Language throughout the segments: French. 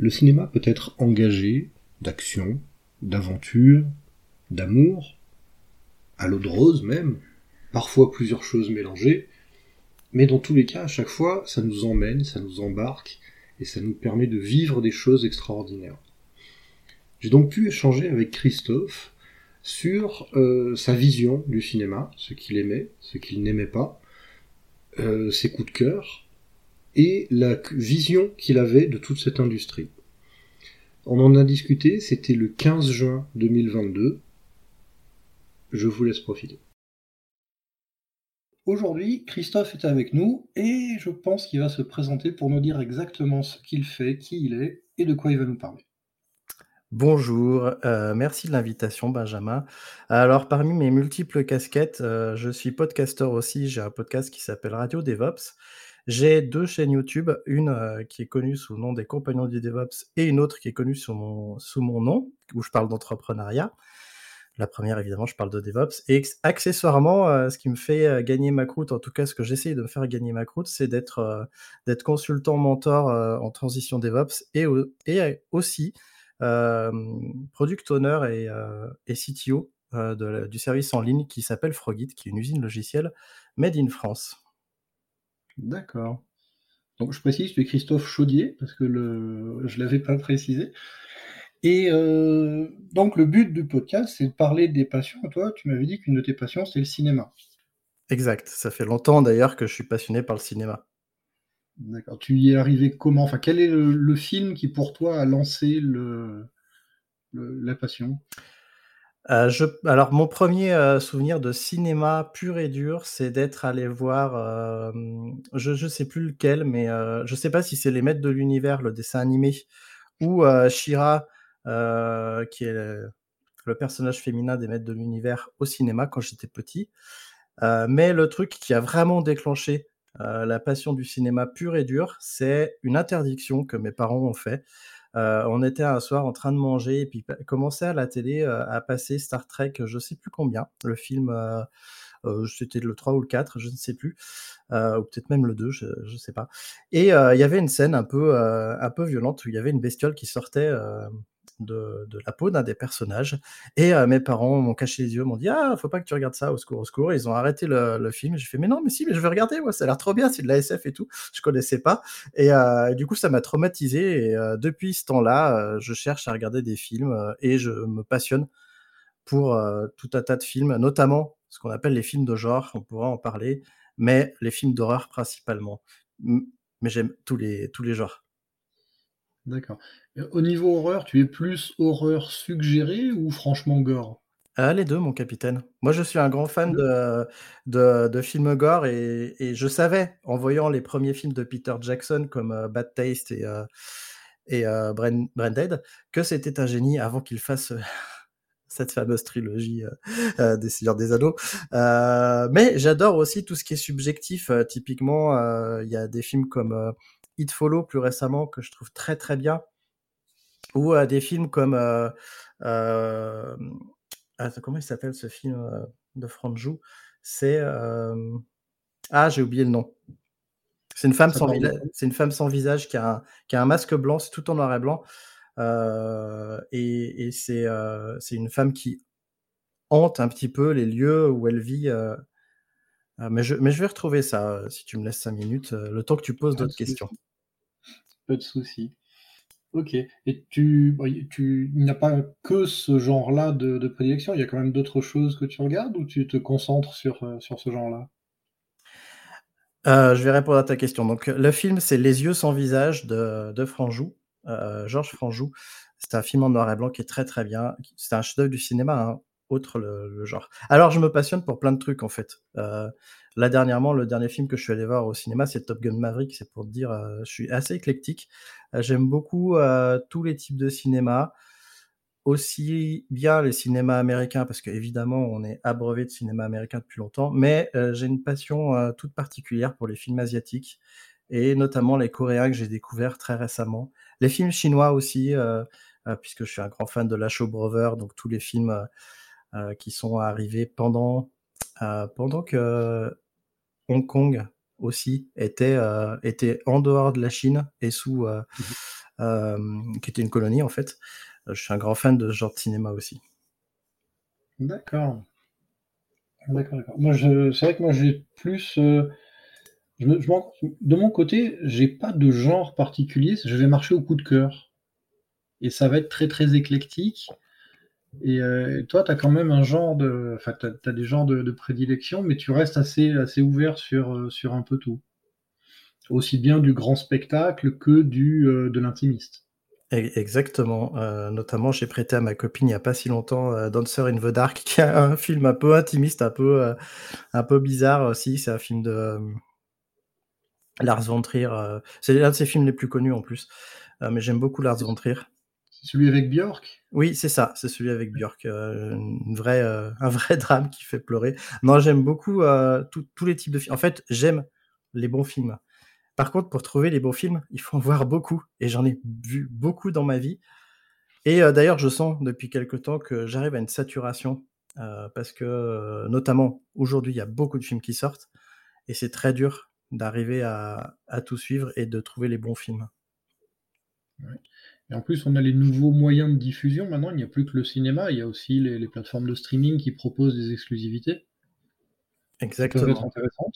Le cinéma peut être engagé d'action, d'aventure, d'amour, à l'eau de rose même, parfois plusieurs choses mélangées, mais dans tous les cas, à chaque fois, ça nous emmène, ça nous embarque, et ça nous permet de vivre des choses extraordinaires. J'ai donc pu échanger avec Christophe sur euh, sa vision du cinéma, ce qu'il aimait, ce qu'il n'aimait pas, euh, ses coups de cœur, et la vision qu'il avait de toute cette industrie. On en a discuté, c'était le 15 juin 2022. Je vous laisse profiter. Aujourd'hui, Christophe est avec nous et je pense qu'il va se présenter pour nous dire exactement ce qu'il fait, qui il est et de quoi il va nous parler. Bonjour, euh, merci de l'invitation Benjamin. Alors parmi mes multiples casquettes, euh, je suis podcasteur aussi, j'ai un podcast qui s'appelle Radio DevOps. J'ai deux chaînes YouTube, une euh, qui est connue sous le nom des Compagnons du DevOps et une autre qui est connue sous mon, sous mon nom, où je parle d'entrepreneuriat. La première, évidemment, je parle de DevOps. Et accessoirement, euh, ce qui me fait euh, gagner ma croûte, en tout cas, ce que j'essaye de me faire gagner ma croûte, c'est d'être d'être consultant mentor en transition DevOps et, aussi product owner et, et CTO du service en ligne qui s'appelle Frogit, qui est une usine logicielle made in France. D'accord. Donc je précise, tu es Christophe Chaudier, parce que le... je ne l'avais pas précisé. Et euh, donc le but du podcast, c'est de parler des passions. Toi, tu m'avais dit qu'une de tes passions, c'était le cinéma. Exact. Ça fait longtemps d'ailleurs que je suis passionné par le cinéma. D'accord. Tu y es arrivé comment? Enfin, quel est le, film qui pour toi a lancé le, la passion? Euh, alors mon premier, euh, souvenir de cinéma pur et dur, c'est d'être allé voir, euh, je ne sais plus lequel, mais je je sais pas si c'est Les Maîtres de l'Univers, le dessin animé ou Shira, qui est le personnage féminin des Maîtres de l'Univers au cinéma quand j'étais petit. mais le truc qui a vraiment déclenché, la passion du cinéma pur et dur, c'est une interdiction que mes parents ont fait. Euh, on était un soir en train de manger et puis commençait à la télé euh, à passer Star Trek, je sais plus combien, le film, euh, c'était le 3 ou le 4, je ne sais plus, ou peut-être même le 2, je ne sais pas. Et il y avait une scène un peu, un peu violente où il y avait une bestiole qui sortait de, la peau d'un des personnages. Et euh, mes parents m'ont caché les yeux, m'ont dit Ah, faut pas que tu regardes ça, au secours, au secours. ils ont arrêté le, film. J'ai fait Mais non, mais si, mais je vais regarder, moi, ça a l'air trop bien, c'est de la SF et tout. Je connaissais pas. Et euh, du coup, ça m'a traumatisé. Et euh, depuis ce temps-là, je cherche à regarder des films et je me passionne pour tout un tas de films, notamment ce qu'on appelle les films de genre, on pourra en parler, mais les films d'horreur principalement. Mais j'aime tous les, tous les genres. D'accord. Au niveau horreur, tu es plus horreur suggérée ou franchement gore? Ah, les deux, mon capitaine. Moi, je suis un grand fan de films gore et je savais, en voyant les premiers films de Peter Jackson comme, euh, Bad Taste et euh, Branded, que c'était un génie avant qu'il fasse, cette fameuse trilogie, des Seigneurs des Anneaux. mais j'adore aussi tout ce qui est subjectif, typiquement, il y a des films comme, It Follow plus récemment que je trouve très très bien, ou des films comme euh, comment il s'appelle ce film de Franjou C'est ah j'ai oublié le nom. C'est une femme sans c'est une femme sans visage qui a un, qui a un masque blanc, c'est tout en noir et blanc. et, et c'est c'est une femme qui hante un petit peu les lieux où elle vit. mais, je, mais je vais retrouver ça si tu me laisses cinq minutes, le temps que tu poses d'autres questions. Pas de souci. Ok. Et tu, tu a pas que ce genre-là de, prédilection, il y a quand même d'autres choses que tu regardes ou tu te concentres sur, euh, sur ce genre-là? Euh, je vais répondre à ta question. Donc, le film, c'est Les yeux sans visage de, de Franjou, euh, Georges Franjou. C'est un film en noir et blanc qui est très très bien. C'est un chef-d'œuvre du cinéma, hein, autre le, genre. Alors, je me passionne pour plein de trucs en fait. Là, dernièrement, le dernier film que je suis allé voir au cinéma, c'est Top Gun Maverick. C'est pour te dire, euh, je suis assez éclectique. Euh, j'aime beaucoup euh, tous les types de cinéma, aussi bien les cinémas américains, parce qu'évidemment, on est abreuvé de cinéma américain depuis longtemps, mais j'ai une passion toute particulière pour les films asiatiques, et notamment les coréens que j'ai découverts très récemment. Les films chinois aussi, puisque je suis un grand fan de La Show Brother, donc tous les films qui sont arrivés pendant euh, pendant que Hong Kong aussi était, euh, était en dehors de la Chine et sous, euh, qui était une colonie en fait. Je suis un grand fan de ce genre de cinéma aussi. D'accord. D'accord, d'accord. Moi, je, c'est vrai que moi, j'ai plus. de mon côté, j'ai pas de genre particulier. Je vais marcher au coup de cœur. Et ça va être très, très éclectique. Et euh, toi, tu as quand même un genre de. Enfin, tu as, des genres de, prédilection, mais tu restes assez, assez ouvert sur, euh, sur un peu tout. Aussi bien du grand spectacle que du, euh, de l'intimiste. Exactement. notamment, j'ai prêté à ma copine il n'y a pas si longtemps Dancer in the Dark, qui est un film un peu intimiste, un peu, un peu bizarre aussi. C'est un film de Lars von Trier. c'est l'un de ses films les plus connus en plus. mais j'aime beaucoup Lars von Trier. C'est celui avec Björk? Oui, c'est ça, c'est celui avec Björk. Euh, une vraie, euh, un vrai drame qui fait pleurer. Non, j'aime beaucoup euh, tous les types de films. En fait, j'aime les bons films. Par contre, pour trouver les bons films, il faut en voir beaucoup. Et j'en ai vu beaucoup dans ma vie. Et d'ailleurs, je sens depuis quelque temps que j'arrive à une saturation. parce que, notamment, aujourd'hui, il y a beaucoup de films qui sortent. Et c'est très dur d'arriver à, à, tout suivre et de trouver les bons films. Ouais. Et en plus, on a les nouveaux moyens de diffusion. Maintenant, il n'y a plus que le cinéma, il y a aussi les, plateformes de streaming qui proposent des exclusivités. Exactement. Ça peut être intéressant.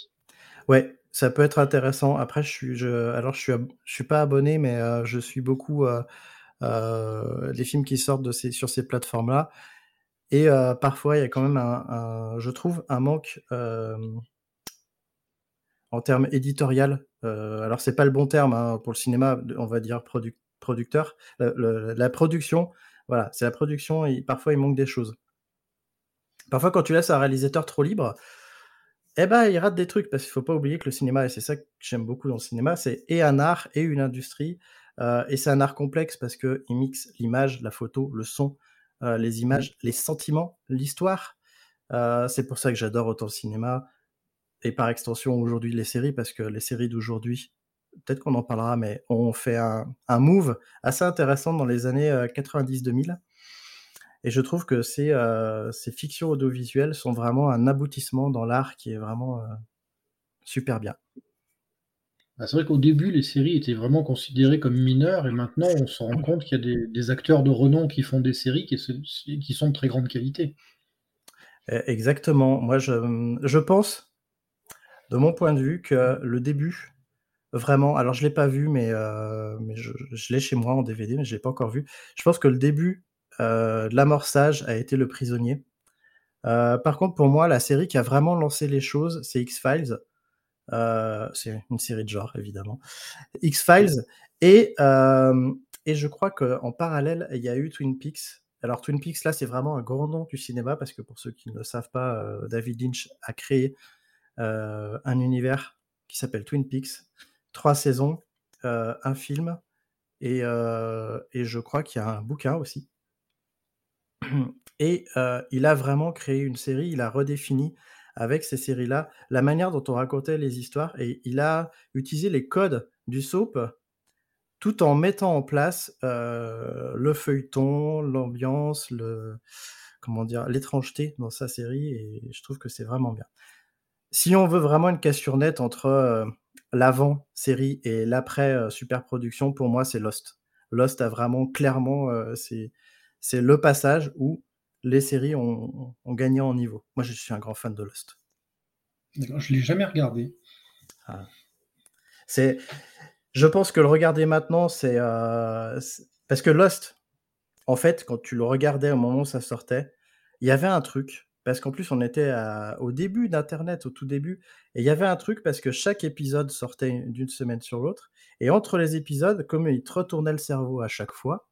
Ouais, ça peut être intéressant. Après, je suis, je, alors je suis, je suis pas abonné, mais euh, je suis beaucoup euh, euh, les films qui sortent de ces, sur ces plateformes-là. Et parfois, il y a quand même un, je trouve, un manque en termes éditorial. alors, c'est pas le bon terme hein, pour le cinéma, on va dire product producteur. la production, voilà, c'est la production et parfois il manque des choses. Parfois, quand tu laisses un réalisateur trop libre, eh ben, il rate des trucs parce qu'il faut pas oublier que le cinéma, et c'est ça que j'aime beaucoup dans le cinéma, c'est et un art et une industrie. Euh, et c'est un art complexe parce qu'il mixe l'image, la photo, le son, euh, les images, les sentiments, l'histoire. Euh, c'est pour ça que j'adore autant le cinéma et par extension aujourd'hui les séries parce que les séries d'aujourd'hui peut-être qu'on en parlera, mais on fait un, move assez intéressant dans les années 90-2000. Euh, Et je trouve que ces, euh, ces fictions audiovisuelles sont vraiment un aboutissement dans l'art qui est vraiment euh, super bien. Bah, c'est vrai qu'au début, les séries étaient vraiment considérées comme mineures, et maintenant, on se rend compte qu'il y a des, acteurs de renom qui font des séries qui, qui, sont de très grande qualité. E, exactement. Moi, je, je pense, de mon point de vue, que le début Vraiment, alors je l'ai pas vu, mais, euh, mais je, l'ai chez moi en DVD, mais je l'ai pas encore vu. Je pense que le début euh, de l'amorçage a été Le Prisonnier. Euh, par contre, pour moi, la série qui a vraiment lancé les choses, c'est X-Files. c'est une série de genre, évidemment. X-Files. Et, et je crois qu'en parallèle, il y a eu Twin Peaks. Alors, Twin Peaks, là, c'est vraiment un grand nom du cinéma, parce que pour ceux qui ne le savent pas, David Lynch a créé un univers qui s'appelle Twin Peaks trois saisons, euh, un film, euh, et, je crois qu'il y a un bouquin aussi. Et euh, il a vraiment créé une série, il a redéfini avec ces séries-là la manière dont on racontait les histoires, et il a utilisé les codes du soap tout en mettant en place le feuilleton, l'ambiance, le comment dire, l'étrangeté dans sa série, et je trouve que c'est vraiment bien. Si on veut vraiment une cassure nette entre série et l'après euh, super production, pour moi, c'est Lost. Lost a vraiment clairement, euh, c'est, c'est le passage où les séries ont, gagné en niveau. Moi, je suis un grand fan de Lost. D'accord, je l'ai jamais regardé. Ah. C'est, je pense que le regarder maintenant, c'est, euh, parce que Lost, en fait, quand tu le regardais au moment où ça sortait, il y avait un truc parce qu'en plus, on était au début d'Internet, au tout début, et il y avait un truc parce que chaque épisode sortait d'une semaine sur l'autre, et entre les épisodes, comme il te retournait le cerveau à chaque fois,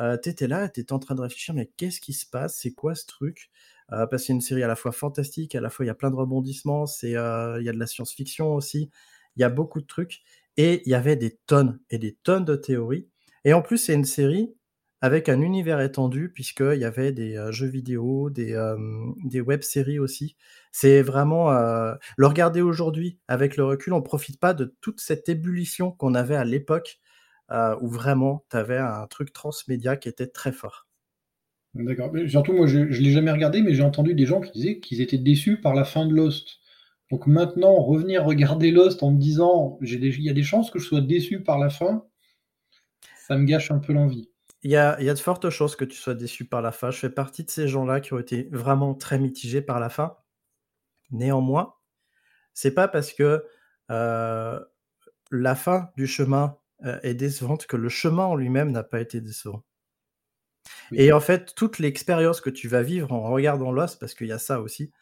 euh, tu étais là, tu étais en train de réfléchir, mais qu'est-ce qui se passe? C'est quoi ce truc? Euh, Parce que c'est une série à la fois fantastique, à la fois il y a plein de rebondissements, euh, il y a de la science-fiction aussi, il y a beaucoup de trucs, et il y avait des tonnes et des tonnes de théories. Et en plus, c'est une série avec un univers étendu, puisqu'il y avait des euh, jeux vidéo, des, des web-séries aussi. C'est vraiment... Euh, le regarder aujourd'hui, avec le recul, on ne profite pas de toute cette ébullition qu'on avait à l'époque, euh, où vraiment, tu avais un truc transmédia qui était très fort. D'accord. Surtout, moi, je ne l'ai jamais regardé, mais j'ai entendu des gens qui disaient qu'ils étaient déçus par la fin de Lost. Donc maintenant, revenir regarder Lost en me disant, il y a des chances que je sois déçu par la fin, ça me gâche un peu l'envie. Il y a, il y a de fortes chances que tu sois déçu par la fin. Je fais partie de ces gens-là qui ont été vraiment très mitigés par la fin. Néanmoins, c'est pas parce que euh, la fin du chemin euh, est décevante que le chemin en lui-même n'a pas été décevant. Et en fait, toute l'expérience que tu vas vivre en regardant Lost, parce qu'il y a ça aussi,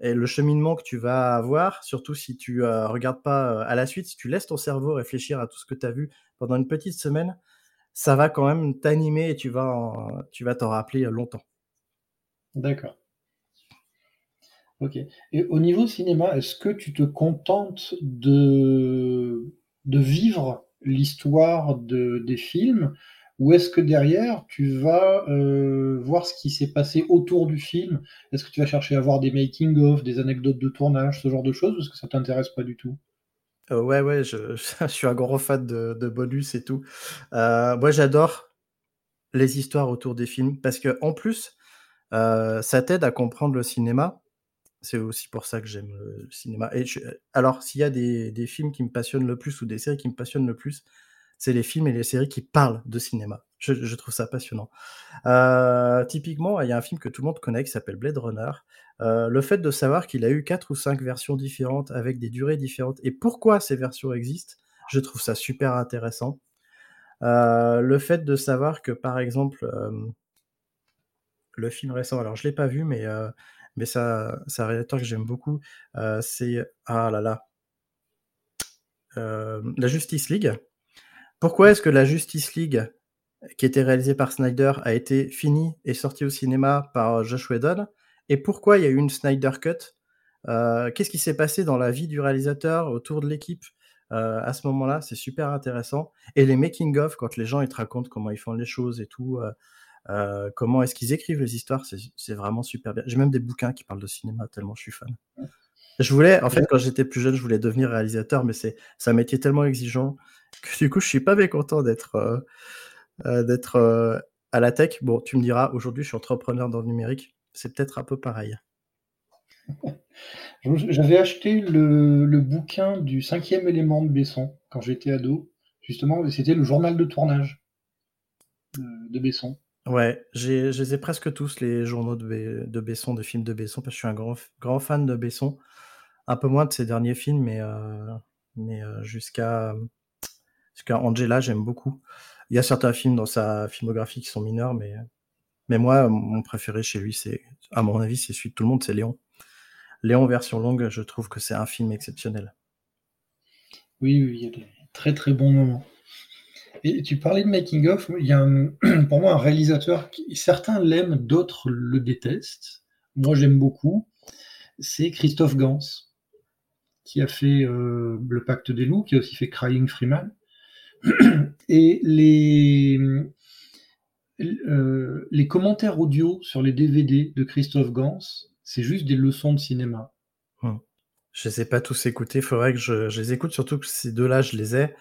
et le cheminement que tu vas avoir, surtout si tu euh, regardes pas à la suite, si tu laisses ton cerveau réfléchir à tout ce que tu as vu pendant une petite semaine, ça va quand même t'animer et tu vas tu vas t'en rappeler longtemps. D'accord. Ok. Et au niveau cinéma, est-ce que tu te contentes de, de vivre l'histoire de, des films ou est-ce que derrière, tu vas euh, voir ce qui s'est passé autour du film? Est-ce que tu vas chercher à voir des making-of, des anecdotes de tournage, ce genre de choses, parce que ça t'intéresse pas du tout? Euh, ouais, ouais, je, suis un gros fan de, bonus et tout. Euh, moi, j'adore les histoires autour des films parce que en plus, euh, ça t'aide à comprendre le cinéma. C'est aussi pour ça que j'aime le cinéma. Alors, s'il y a des, films qui me passionnent le plus ou des séries qui me passionnent le plus, c'est les films et les séries qui parlent de cinéma. Je, je trouve ça passionnant. Euh, typiquement, il y a un film que tout le monde connaît qui s'appelle Blade Runner. Euh, le fait de savoir qu'il a eu quatre ou cinq versions différentes avec des durées différentes et pourquoi ces versions existent, je trouve ça super intéressant. Euh, le fait de savoir que, par exemple, euh, le film récent, alors je l'ai pas vu, mais mais ça, c'est un réalisateur que j'aime beaucoup. C'est ah là là, la Justice League. Pourquoi est-ce que la Justice League, qui était réalisée par Snyder, a été finie et sortie au cinéma par Josh Whedon? Et pourquoi il y a eu une Snyder Cut? Euh, Qu'est-ce qui s'est passé dans la vie du réalisateur, autour de l'équipe euh, à ce moment-là? C'est super intéressant. Et les making-of, quand les gens ils te racontent comment ils font les choses et tout, euh, comment est-ce qu'ils écrivent les histoires, c'est vraiment super bien. J'ai même des bouquins qui parlent de cinéma, tellement je suis fan. Je voulais, en fait, quand j'étais plus jeune, je voulais devenir réalisateur, mais c'est un métier tellement exigeant que du coup, je suis pas mécontent d'être d'être à la tech. Bon, tu me diras, aujourd'hui, je suis entrepreneur dans le numérique c'est peut-être un peu pareil. J'avais acheté le, bouquin du cinquième élément de Besson quand j'étais ado. Justement, c'était le journal de tournage de, Besson. Ouais, je les ai presque tous, les journaux de, Besson, de films de Besson, parce que je suis un grand, grand fan de Besson. Un peu moins de ses derniers films, mais, euh, mais euh, jusqu'à jusqu'à Angela, j'aime beaucoup. Il y a certains films dans sa filmographie qui sont mineurs, mais mais moi, mon préféré chez lui, c'est, à mon avis, c'est celui de tout le monde, c'est Léon. Léon version longue, je trouve que c'est un film exceptionnel. Oui, oui, il y a des très très bons moments. Et tu parlais de making of, il y a pour moi un réalisateur qui certains l'aiment, d'autres le détestent. Moi, j'aime beaucoup. C'est Christophe Gans, qui a fait euh, Le Pacte des loups, qui a aussi fait Crying Freeman. Et les euh, les commentaires audio sur les DVD de Christophe Gans, c'est juste des leçons de cinéma. Hum. Je les ai pas tous écoutés, il faudrait que je, les écoute, surtout que ces deux-là, je les ai.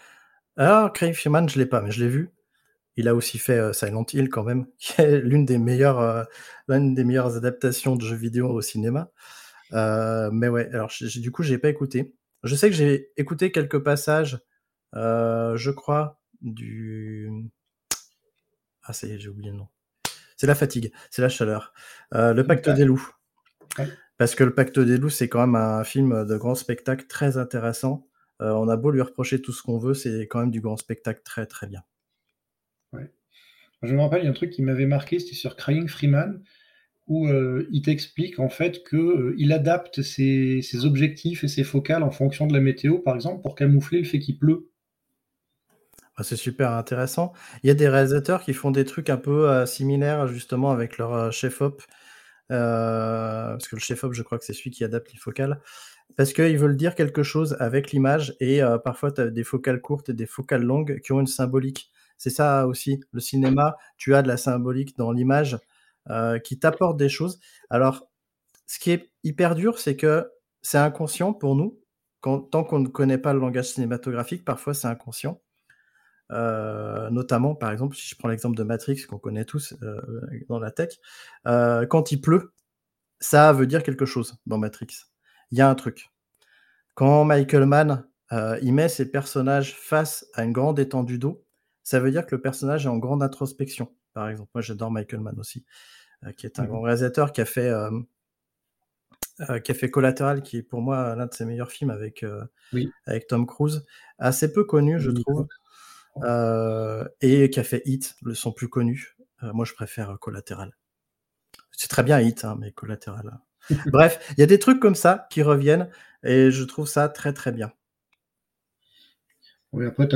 Ah, Craig Freeman, je l'ai pas, mais je l'ai vu. Il a aussi fait euh, Silent Hill quand même, qui est l'une des meilleures, euh, des meilleures adaptations de jeux vidéo au cinéma. mais ouais, alors du coup, j'ai pas écouté. Je sais que j'ai écouté quelques passages, je crois, du ah, ça y est, j'ai oublié le nom. C'est la fatigue, c'est la chaleur. Euh, le Pacte des loups. Parce que le Pacte des loups, c'est quand même un film de grand spectacle très intéressant. Euh, on a beau lui reprocher tout ce qu'on veut, c'est quand même du grand spectacle très très bien. Ouais. Je me rappelle, il y a un truc qui m'avait marqué, c'était sur Crying Freeman, où euh, il t'explique en fait qu'il il adapte ses, ses, objectifs et ses focales en fonction de la météo, par exemple, pour camoufler le fait qu'il pleut. Ah, c'est super intéressant. Il y a des réalisateurs qui font des trucs un peu euh, similaires justement avec leur euh, chef-op. Euh, parce que le chef-op, je crois que c'est celui qui adapte les focales. Parce qu'ils veulent dire quelque chose avec l'image et parfois tu as des focales courtes et des focales longues qui ont une symbolique. C'est ça aussi. Le cinéma, tu as de la symbolique dans l'image qui t'apporte des choses. Alors, ce qui est hyper dur, c'est que c'est inconscient pour nous. Tant qu'on ne connaît pas le langage cinématographique, parfois c'est inconscient. Euh, notamment, par exemple, si je prends l'exemple de Matrix qu'on connaît tous euh, dans la tech, euh, quand il pleut, ça veut dire quelque chose dans Matrix. Il y a un truc. Quand Michael Mann il met ses personnages face à une grande étendue d'eau, ça veut dire que le personnage est en grande introspection. Par exemple, moi j'adore Michael Mann aussi, qui est un mmh grand réalisateur qui a fait qui a fait Collateral, qui est pour moi l'un de ses meilleurs films avec avec Tom Cruise, assez peu connu je trouve, et qui a fait Hit, le son plus connu. moi je préfère Collateral. C'est très bien Hit, hein, mais Collateral. Bref, il y a des trucs comme ça qui reviennent et je trouve ça très très bien. Oui, après, tu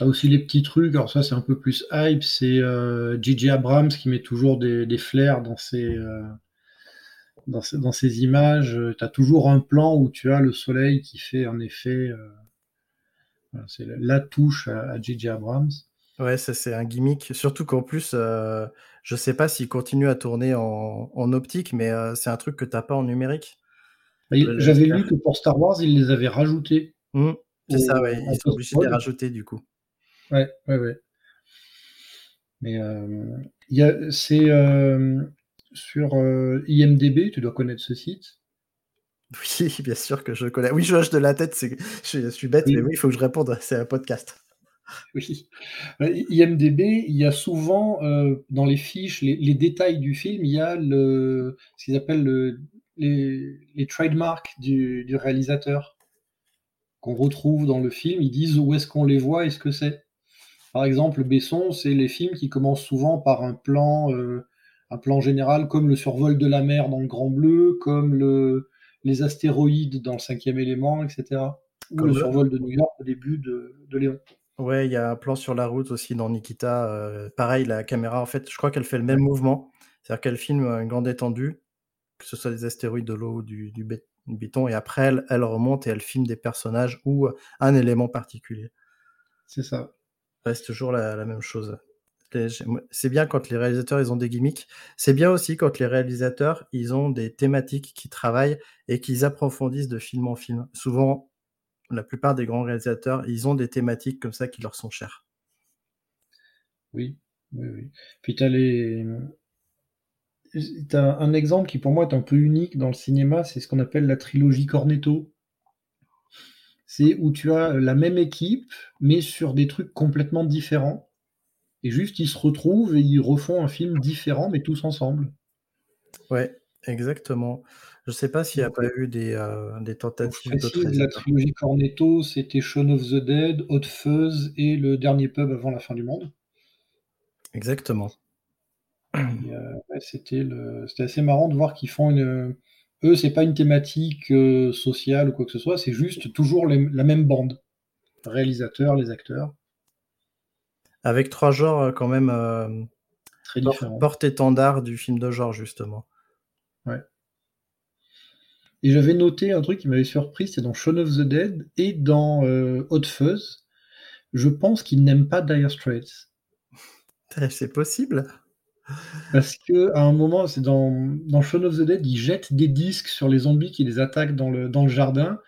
as, aussi les petits trucs. Alors, ça, c'est un peu plus hype. C'est euh, J.J. Abrams qui met toujours des, des flares dans ses, euh, dans, dans images. Tu as toujours un plan où tu as le soleil qui fait un effet. Euh, c'est la touche à J.J. Abrams. Ouais, ça, c'est un gimmick. Surtout qu'en plus, euh, je sais pas s'il continue à tourner en, en optique, mais euh, c'est un truc que t'as pas en numérique. Bah, j'avais lu que pour Star Wars, ils les avaient rajoutés. Mmh. C'est ça, ouais. Ils sont obligés de les rajouter du coup. Ouais, ouais, ouais. Mais euh, c'est euh, sur euh, IMDB, tu dois connaître ce site. Oui, bien sûr que je connais. Oui, je hoche de la tête, je, je, suis bête, mais oui, il faut que je réponde. C'est un podcast. Oui. IMDB, il y a souvent dans les fiches, les, détails du film, il y a le, ce qu'ils appellent les, les trademarks du, du réalisateur qu'on retrouve dans le film, ils disent où est-ce qu'on les voit et ce que c'est. Par exemple, Besson, c'est les films qui commencent souvent par un plan, euh, un plan général, comme le survol de la mer dans le Grand Bleu, comme le, les astéroïdes dans le Cinquième Élément, etc. Ou le, survol de New York au début de, de Léon. Ouais, il y a un plan sur la route aussi dans Nikita. Euh, pareil, la caméra, en fait, je crois qu'elle fait le même mouvement. C'est-à-dire qu'elle filme une grande étendue, que ce soit des astéroïdes de l'eau ou du, du, et après elle, elle remonte et elle filme des personnages ou euh, un élément particulier. C'est ça. C'est toujours la, même chose. C'est bien quand les réalisateurs ils ont des gimmicks. C'est bien aussi quand les réalisateurs ils ont des thématiques qui travaillent et qu'ils approfondissent de film en film. Souvent, la plupart des grands réalisateurs, ils ont des thématiques comme ça qui leur sont chères. Oui, oui, oui. Puis tu as les, T'as un exemple qui pour moi est un peu unique dans le cinéma, c'est ce qu'on appelle la trilogie Cornetto. C'est où tu as la même équipe, mais sur des trucs complètement différents. Et juste, ils se retrouvent et ils refont un film différent, mais tous ensemble. Ouais, exactement. Je sais pas s'il n'y a pas eu des, euh, des tentatives de La trilogie Cornetto, c'était Shaun of the Dead, Hot Fuzz et le dernier pub avant la fin du monde. Exactement. Euh, c'était assez marrant de voir qu'ils font une. Eux, c'est pas une thématique euh, sociale ou quoi que ce soit, c'est juste toujours la même bande. Le réalisateur, les acteurs. Avec trois genres euh, quand même très différents. Porte-étendard du film de genre, justement. Ouais. Et j'avais noté un truc qui m'avait surpris, c'est dans Shaun of the Dead et dans Hot Fuzz. Je pense qu'ils n'aiment pas Dire Straits. C'est possible. Parce que à un moment, c'est dans, dans Shaun of the Dead, ils jettent des disques sur les zombies qui les attaquent dans le, dans le jardin.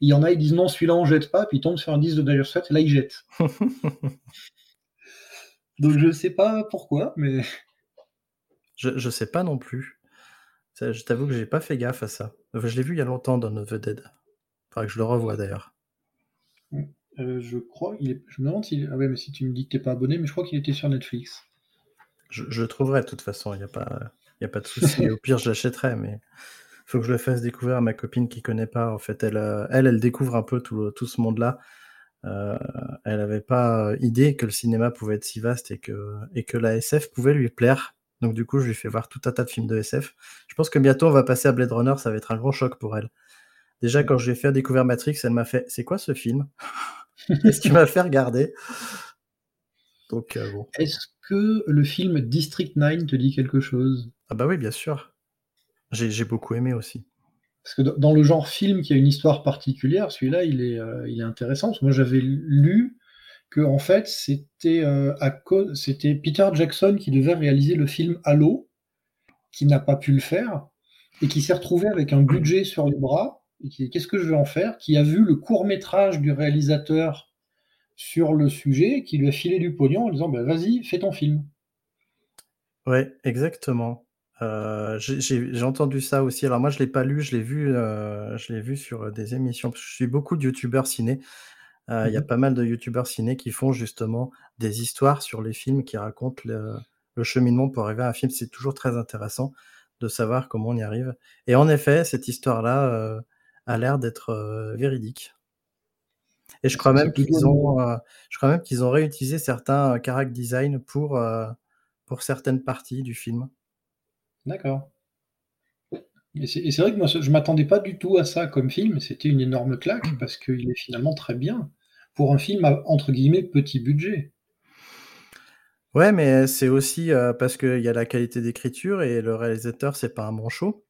Il y en a, ils disent non, celui-là on jette pas, puis ils tombent sur un disque de Dire Straits et là ils jettent. Donc je sais pas pourquoi, mais. Je, je sais pas non plus. je t'avoue que j'ai pas fait gaffe à ça. je l'ai vu il y a longtemps dans The Dead. Faudrait que je le revoie d'ailleurs. Euh, je crois, il est... je me demande si. Ah ouais, mais si tu me dis que t'es pas abonné, mais je crois qu'il était sur Netflix. Je, le trouverai de toute façon, il n'y a, pas, y a pas de souci. Au pire, je l'achèterai, mais il faut que je le fasse découvrir à ma copine qui connaît pas. En fait, elle, euh, elle, elle découvre un peu tout, tout ce monde-là. Euh, elle n'avait pas idée que le cinéma pouvait être si vaste et que, et que la SF pouvait lui plaire. Donc du coup, je lui fais voir tout un tas de films de SF. Je pense que bientôt, on va passer à Blade Runner, ça va être un grand choc pour elle. Déjà, quand je lui ai fait découvrir Matrix, elle m'a fait « C'est quoi ce film? Qu'est-ce qui m'a fait regarder ?» Donc euh, bon. Est-ce que le film District 9 te dit quelque chose? Ah bah oui, bien sûr. J'ai beaucoup aimé aussi. Parce que dans le genre film qui a une histoire particulière, celui-là, il, est, euh, il est intéressant. moi, j'avais lu que en fait, c'était euh, c'était Peter Jackson qui devait réaliser le film Halo, qui n'a pas pu le faire, et qui s'est retrouvé avec un budget sur les bras, et qui qu'est-ce que je vais en faire? Qui a vu le court métrage du réalisateur sur le sujet qui lui a filé du pognon en disant bah, vas-y, fais ton film. Ouais, exactement. Euh, j'ai entendu ça aussi. Alors moi, je l'ai pas lu, je l'ai vu, euh, je l'ai vu sur des émissions. je suis beaucoup de youtubeurs ciné. Euh, il y a Mhm. pas mal de youtubeurs ciné qui font justement des histoires sur les films, qui racontent le, le cheminement pour arriver à un film. C'est toujours très intéressant de savoir comment on y arrive. Et en effet, cette histoire-là euh, a l'air d'être euh, véridique. Et je C'est crois même qu'ils ont, euh, je crois même qu'ils ont réutilisé certains euh, character design pour euh, pour certaines parties du film. D'accord. Et c'est vrai que moi, je m'attendais pas du tout à ça comme film. C'était une énorme claque parce qu'il est finalement très bien pour un film à, entre guillemets petit budget. Ouais, mais c'est aussi euh, parce qu'il y a la qualité d'écriture et le réalisateur, c'est pas un manchot.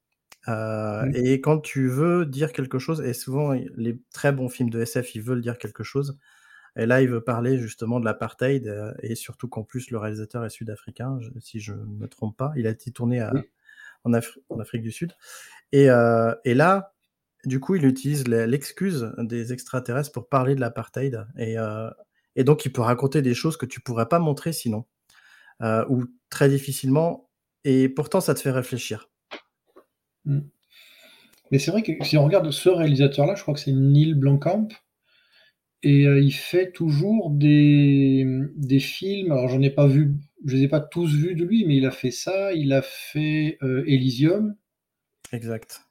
Euh, et quand tu veux dire quelque chose, et souvent les très bons films de SF, ils veulent dire quelque chose. Et là, il veut parler justement de l'apartheid euh, et surtout qu'en plus le réalisateur est sud-africain, si je ne me trompe pas. Il a été tourné à- Oui. en, Afri- en Afrique du Sud. Et, euh, et là, du coup, il utilise le- l'excuse des extraterrestres pour parler de l'apartheid. Et, euh, et donc, il peut raconter des choses que tu pourrais pas montrer sinon, euh, ou très difficilement. Et pourtant, ça te fait réfléchir. Mm. Mais c'est vrai que si on regarde ce réalisateur-là, je crois que c'est Neil Blomkamp, et euh, il fait toujours des, des films. Alors j'en ai pas vu, je les ai pas tous vus de lui, mais il a fait ça. Il a fait euh, Elysium, Exact.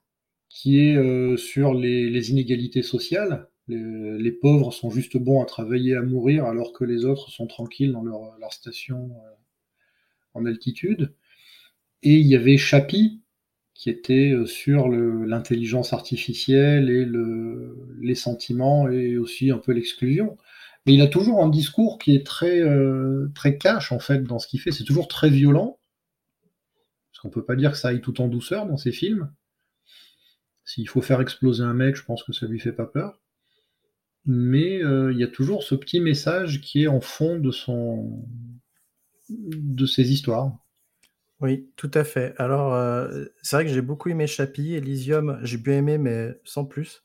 qui est euh, sur les, les inégalités sociales. Les, les pauvres sont juste bons à travailler, à mourir, alors que les autres sont tranquilles dans leur, leur station euh, en altitude. Et il y avait Chappie, qui était euh, sur l'intelligence artificielle et le, les sentiments et aussi un peu l'exclusion. Mais il a toujours un discours qui est très, euh, très cash en fait dans ce qu'il fait. C'est toujours très violent. Parce qu'on peut pas dire que ça aille tout en douceur dans ses films. S'il faut faire exploser un mec, je pense que ça lui fait pas peur. Mais euh, il y a toujours ce petit message qui est en fond de ses histoires. Oui, tout à fait. Alors, euh, c'est vrai que j'ai beaucoup aimé Chappie, Elysium, j'ai bien aimé, mais sans plus.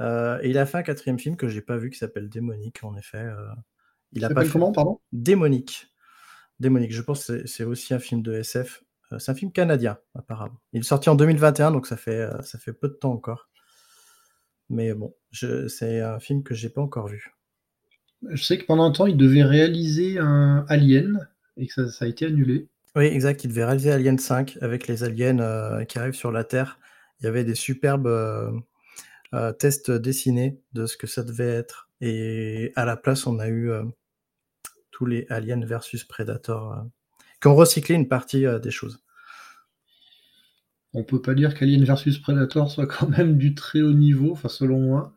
Euh, et il a fait un quatrième film que j'ai pas vu qui s'appelle Démonique, en effet. euh, il a pas fait comment, pardon? Démonique. Démonique, je pense que c'est- c'est aussi un film de SF. Euh, c'est un film canadien, apparemment. Il est sorti en 2021, donc ça fait, euh, ça fait peu de temps encore. Mais bon, je- c'est un film que j'ai pas encore vu. Je sais que pendant un temps, il devait réaliser un Alien et que ça, ça a été annulé. Oui, exact. Il devait réaliser Alien 5 avec les aliens euh, qui arrivent sur la Terre. Il y avait des superbes euh, euh, tests dessinés de ce que ça devait être. Et à la place, on a eu tous les aliens versus Predator qui ont recyclé une partie des choses. On peut pas dire qu'Alien versus Predator soit quand même du très haut niveau, enfin selon moi.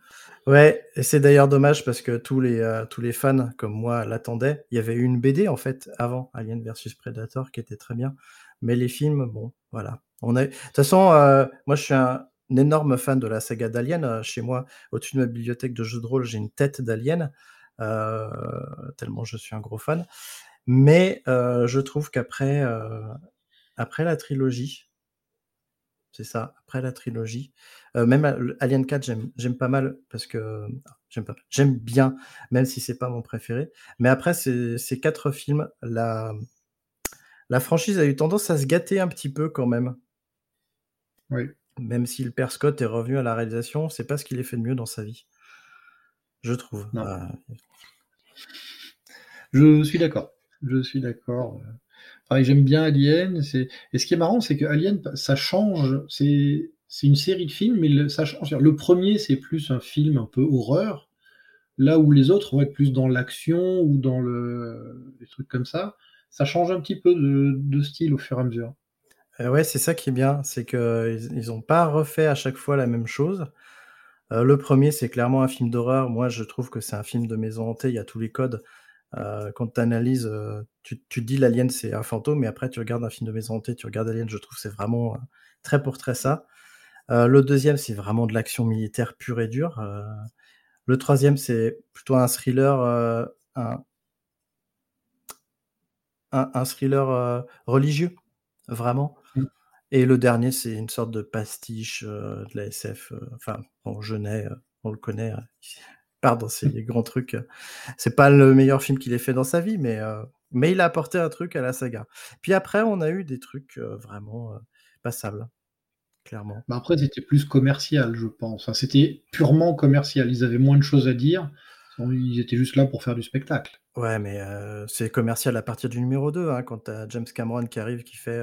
Ouais, et c'est d'ailleurs dommage parce que tous les, euh, tous les fans comme moi l'attendaient. Il y avait eu une BD en fait avant Alien versus Predator qui était très bien. Mais les films, bon, voilà. On a... De toute façon, euh, moi je suis un, énorme fan de la saga d'Alien. Euh, Chez moi, au-dessus de ma bibliothèque de jeux de rôle, j'ai une tête d'Alien, tellement je suis un gros fan. Mais je trouve qu'après après la trilogie, c'est ça, après la trilogie, euh, même euh, Alien 4, j'aime pas mal parce que ah, j'aime pas, j'aime bien, même si c'est pas mon préféré. Mais après ces, ces quatre films, la la franchise a eu tendance à se gâter un petit peu quand même. Oui. Même si le père Scott est revenu à la réalisation, c'est pas ce qu'il ait fait de mieux dans sa vie. Je trouve. Non. Euh, Je suis d'accord. Je suis d'accord. Pareil, j'aime bien Alien. Et ce qui est marrant, c'est que Alien, ça change. C'est, une série de films, mais ça change. Le premier, c'est plus un film un peu horreur, là où les autres vont être plus dans l'action ou dans le... des trucs comme ça. Ça change un petit peu de, style au fur et à mesure. Euh, ouais, c'est ça qui est bien, c'est qu'ils ils ont pas refait à chaque fois la même chose. Euh, le premier, c'est clairement un film d'horreur. Moi, je trouve que c'est un film de maison hantée. Il y a tous les codes. Euh, quand tu analyses, tu, tu te dis l'alien c'est un fantôme, mais après tu regardes un film de maison hantée, tu regardes Alien, je trouve que c'est vraiment euh, très pour très ça. Euh, le deuxième, c'est vraiment de l'action militaire pure et dure. Euh, le troisième, c'est plutôt un thriller, euh, un, un, un thriller euh, religieux, vraiment. Mm. Et le dernier, c'est une sorte de pastiche euh, de la SF. euh, Enfin, bon, Genet, euh, on le connaît. Pardon, c'est les grands trucs. euh, C'est pas le meilleur film qu'il ait fait dans sa vie, mais, euh, mais il a apporté un truc à la saga. Puis après, on a eu des trucs euh, vraiment euh, passables, clairement. Bah après, c'était plus commercial, je pense. Enfin, c'était purement commercial. Ils avaient moins de choses à dire. Ils étaient juste là pour faire du spectacle. Ouais, mais c'est commercial à partir du numéro 2, hein, quand tu as James Cameron qui arrive, qui fait,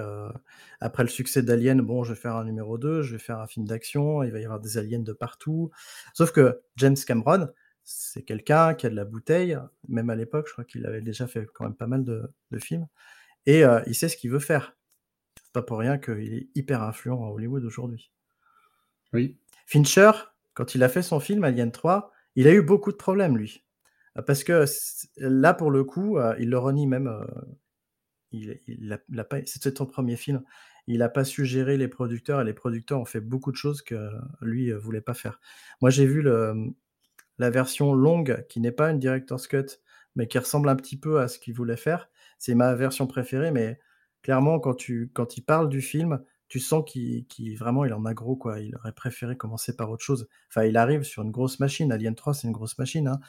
après le succès d'Alien, bon, je vais faire un numéro 2, je vais faire un film d'action, il va y avoir des aliens de partout. Sauf que James Cameron, c'est quelqu'un qui a de la bouteille, même à l'époque, je crois qu'il avait déjà fait quand même pas mal de, films, et il sait ce qu'il veut faire. C'est pas pour rien qu'il est hyper influent à Hollywood aujourd'hui. Oui. Fincher, quand il a fait son film Alien 3, il a eu beaucoup de problèmes, lui. Parce que là, pour le coup, il le renie même. il, il, pas, c'était son premier film. Il n'a pas su gérer les producteurs et les producteurs ont fait beaucoup de choses que lui voulait pas faire. Moi, j'ai vu le, la version longue qui n'est pas une director's cut, mais qui ressemble un petit peu à ce qu'il voulait faire. C'est ma version préférée, mais clairement, quand, tu, quand il parle du film, tu sens qu'il vraiment il en a gros quoi. Il aurait préféré commencer par autre chose. Enfin, il arrive sur une grosse machine. Alien 3, c'est une grosse machine. Hein.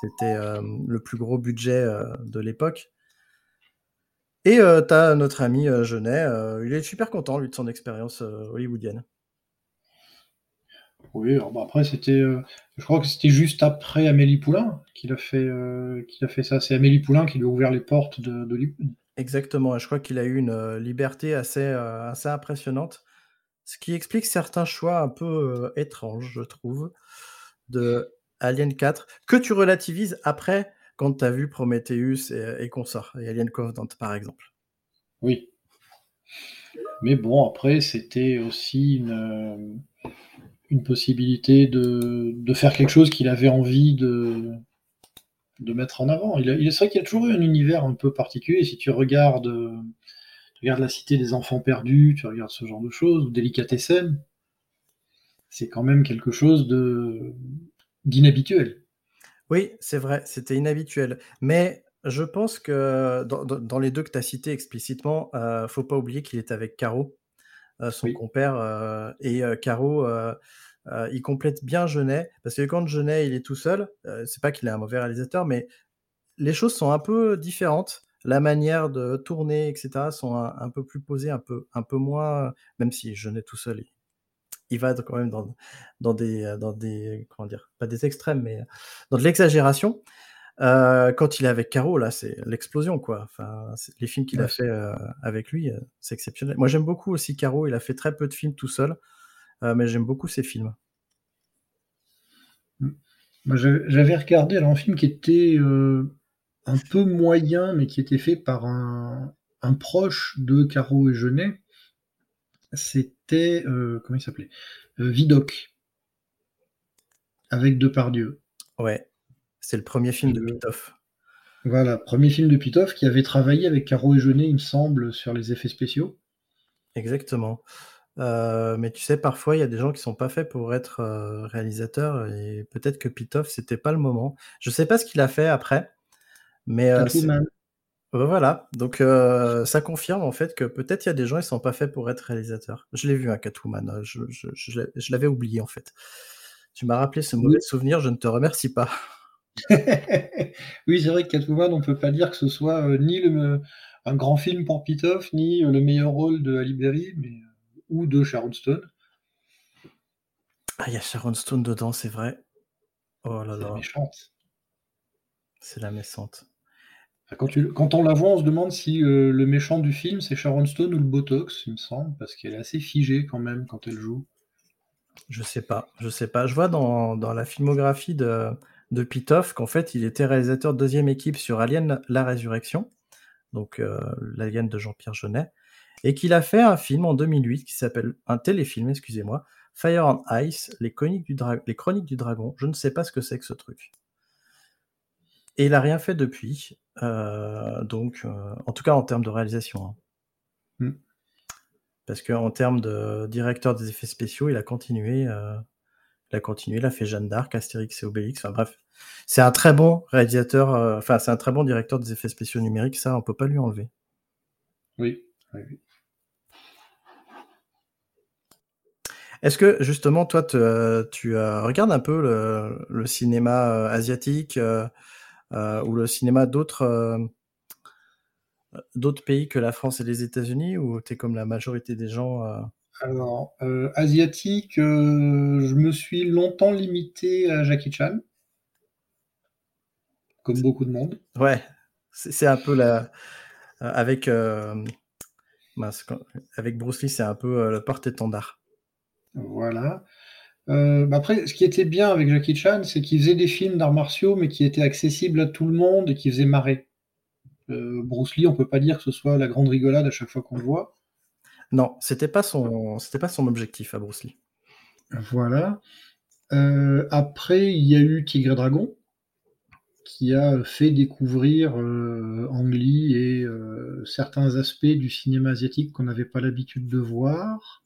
C'était le plus gros budget de l'époque. Et tu as notre ami Genet, il est super content, lui, de son expérience hollywoodienne. Oui, alors bah, après, c'était. je crois que c'était juste après Amélie Poulain qu'il a, fait, qu'il a fait ça. C'est Amélie Poulain qui lui a ouvert les portes d'Hollywood. Exactement, je crois qu'il a eu une liberté assez, assez impressionnante. Ce qui explique certains choix un peu étranges, je trouve, de Alien 4, que tu relativises après quand tu as vu Prometheus et, et consorts, et Alien Covenant par exemple. Oui. Mais bon, après, c'était aussi une, une possibilité de, faire quelque chose qu'il avait envie de, mettre en avant. Il, c'est vrai qu'il y a toujours eu un univers un peu particulier. Si tu regardes, tu regardes La Cité des Enfants Perdus, tu regardes ce genre de choses, ou Délicatessen, c'est quand même quelque chose de d'inhabituel. Oui, c'est vrai, c'était inhabituel. Mais je pense que dans, les deux que tu as cités explicitement, euh, faut pas oublier qu'il est avec Caro, euh, son compère, euh, et euh, Caro, il complète bien Genet, parce que quand Genet il est tout seul, c'est pas qu'il est un mauvais réalisateur, mais les choses sont un peu différentes. La manière de tourner, etc., sont un, peu plus posées, un peu, un peu moins, même si Genet tout seul, il va quand même dans, dans, des, dans des, comment dire, pas des extrêmes, mais dans de l'exagération. Euh, quand il est avec Caro, là, c'est l'explosion, quoi. Enfin, les films qu'il a fait euh, avec lui, c'est exceptionnel. Moi, j'aime beaucoup aussi Caro. Il a fait très peu de films tout seul, mais j'aime beaucoup ses films. J'avais regardé alors, un film qui était un peu moyen, mais qui était fait par un, un proche de Caro et Genet, c'était euh, comment il s'appelait? Euh, Vidocq avec Depardieu. Ouais, c'est le premier film de euh, Pitoff. Voilà, premier film de Pitoff qui avait travaillé avec Caro et Jeunet, il me semble, sur les effets spéciaux. Exactement. mais tu sais, parfois, il y a des gens qui sont pas faits pour être réalisateurs et peut-être que Pitoff, c'était pas le moment. Je sais pas ce qu'il a fait après, mais bah, voilà, donc ça confirme en fait que peut-être il y a des gens, ils sont pas faits pour être réalisateurs. Je l'ai vu un Catwoman, je je l'avais oublié en fait. Tu m'as rappelé ce mauvais souvenir, je ne te remercie pas. Oui, c'est vrai que Catwoman, on peut pas dire que ce soit, ni le un grand film pour Pitoff, ni, le meilleur rôle de Halle Berry, mais ou de Sharon Stone. Ah, il y a Sharon Stone dedans, c'est vrai. Oh là C'est la là. méchante. C'est la méchante. Quand, on la voit, on se demande si euh, le méchant du film, c'est Sharon Stone ou le Botox, il me semble, parce qu'elle est assez figée quand même quand elle joue. Je sais pas, je sais pas. Je vois dans, la filmographie de, de Pitoff qu'en fait, il était réalisateur de deuxième équipe sur Alien La Résurrection, donc euh, l'Alien de Jean-Pierre Jeunet, et qu'il a fait un film en 2008 qui s'appelle, un téléfilm, excusez-moi, Fire and Ice, les chroniques, du les chroniques du dragon. Je ne sais pas ce que c'est que ce truc. Et il a rien fait depuis. Euh, donc, euh, en tout cas en termes de réalisation. Hein. Mm. Parce qu'en termes de directeur des effets spéciaux, il a continué. Euh, il a continué, il a fait Jeanne d'Arc, Astérix et Obélix. Enfin bref, c'est un très bon réalisateur. Enfin, c'est un très bon directeur des effets spéciaux numériques. Ça, on peut pas lui enlever. Oui. oui, Est-ce que justement, toi, tu regardes un peu le, cinéma asiatique euh, ou le cinéma d'autres euh, d'autres pays que la France et les États-Unis ou tu es comme la majorité des gens euh? Alors, asiatique, je me suis longtemps limité à Jackie Chan. comme beaucoup de monde. Ouais, c'est un peu la. avec, avec Bruce Lee, c'est un peu le porte-étendard. Voilà. Euh, bah après, ce qui était bien avec Jackie Chan, c'est qu'il faisait des films d'arts martiaux, mais qui étaient accessibles à tout le monde et qui faisaient marrer. Euh, Bruce Lee, on peut pas dire que ce soit la grande rigolade à chaque fois qu'on le voit. Non, c'était pas son, c'était pas son objectif à Bruce Lee. Voilà. Euh, après, il y a eu Tigre et Dragon, qui a fait découvrir Ang Lee et certains aspects du cinéma asiatique qu'on n'avait pas l'habitude de voir.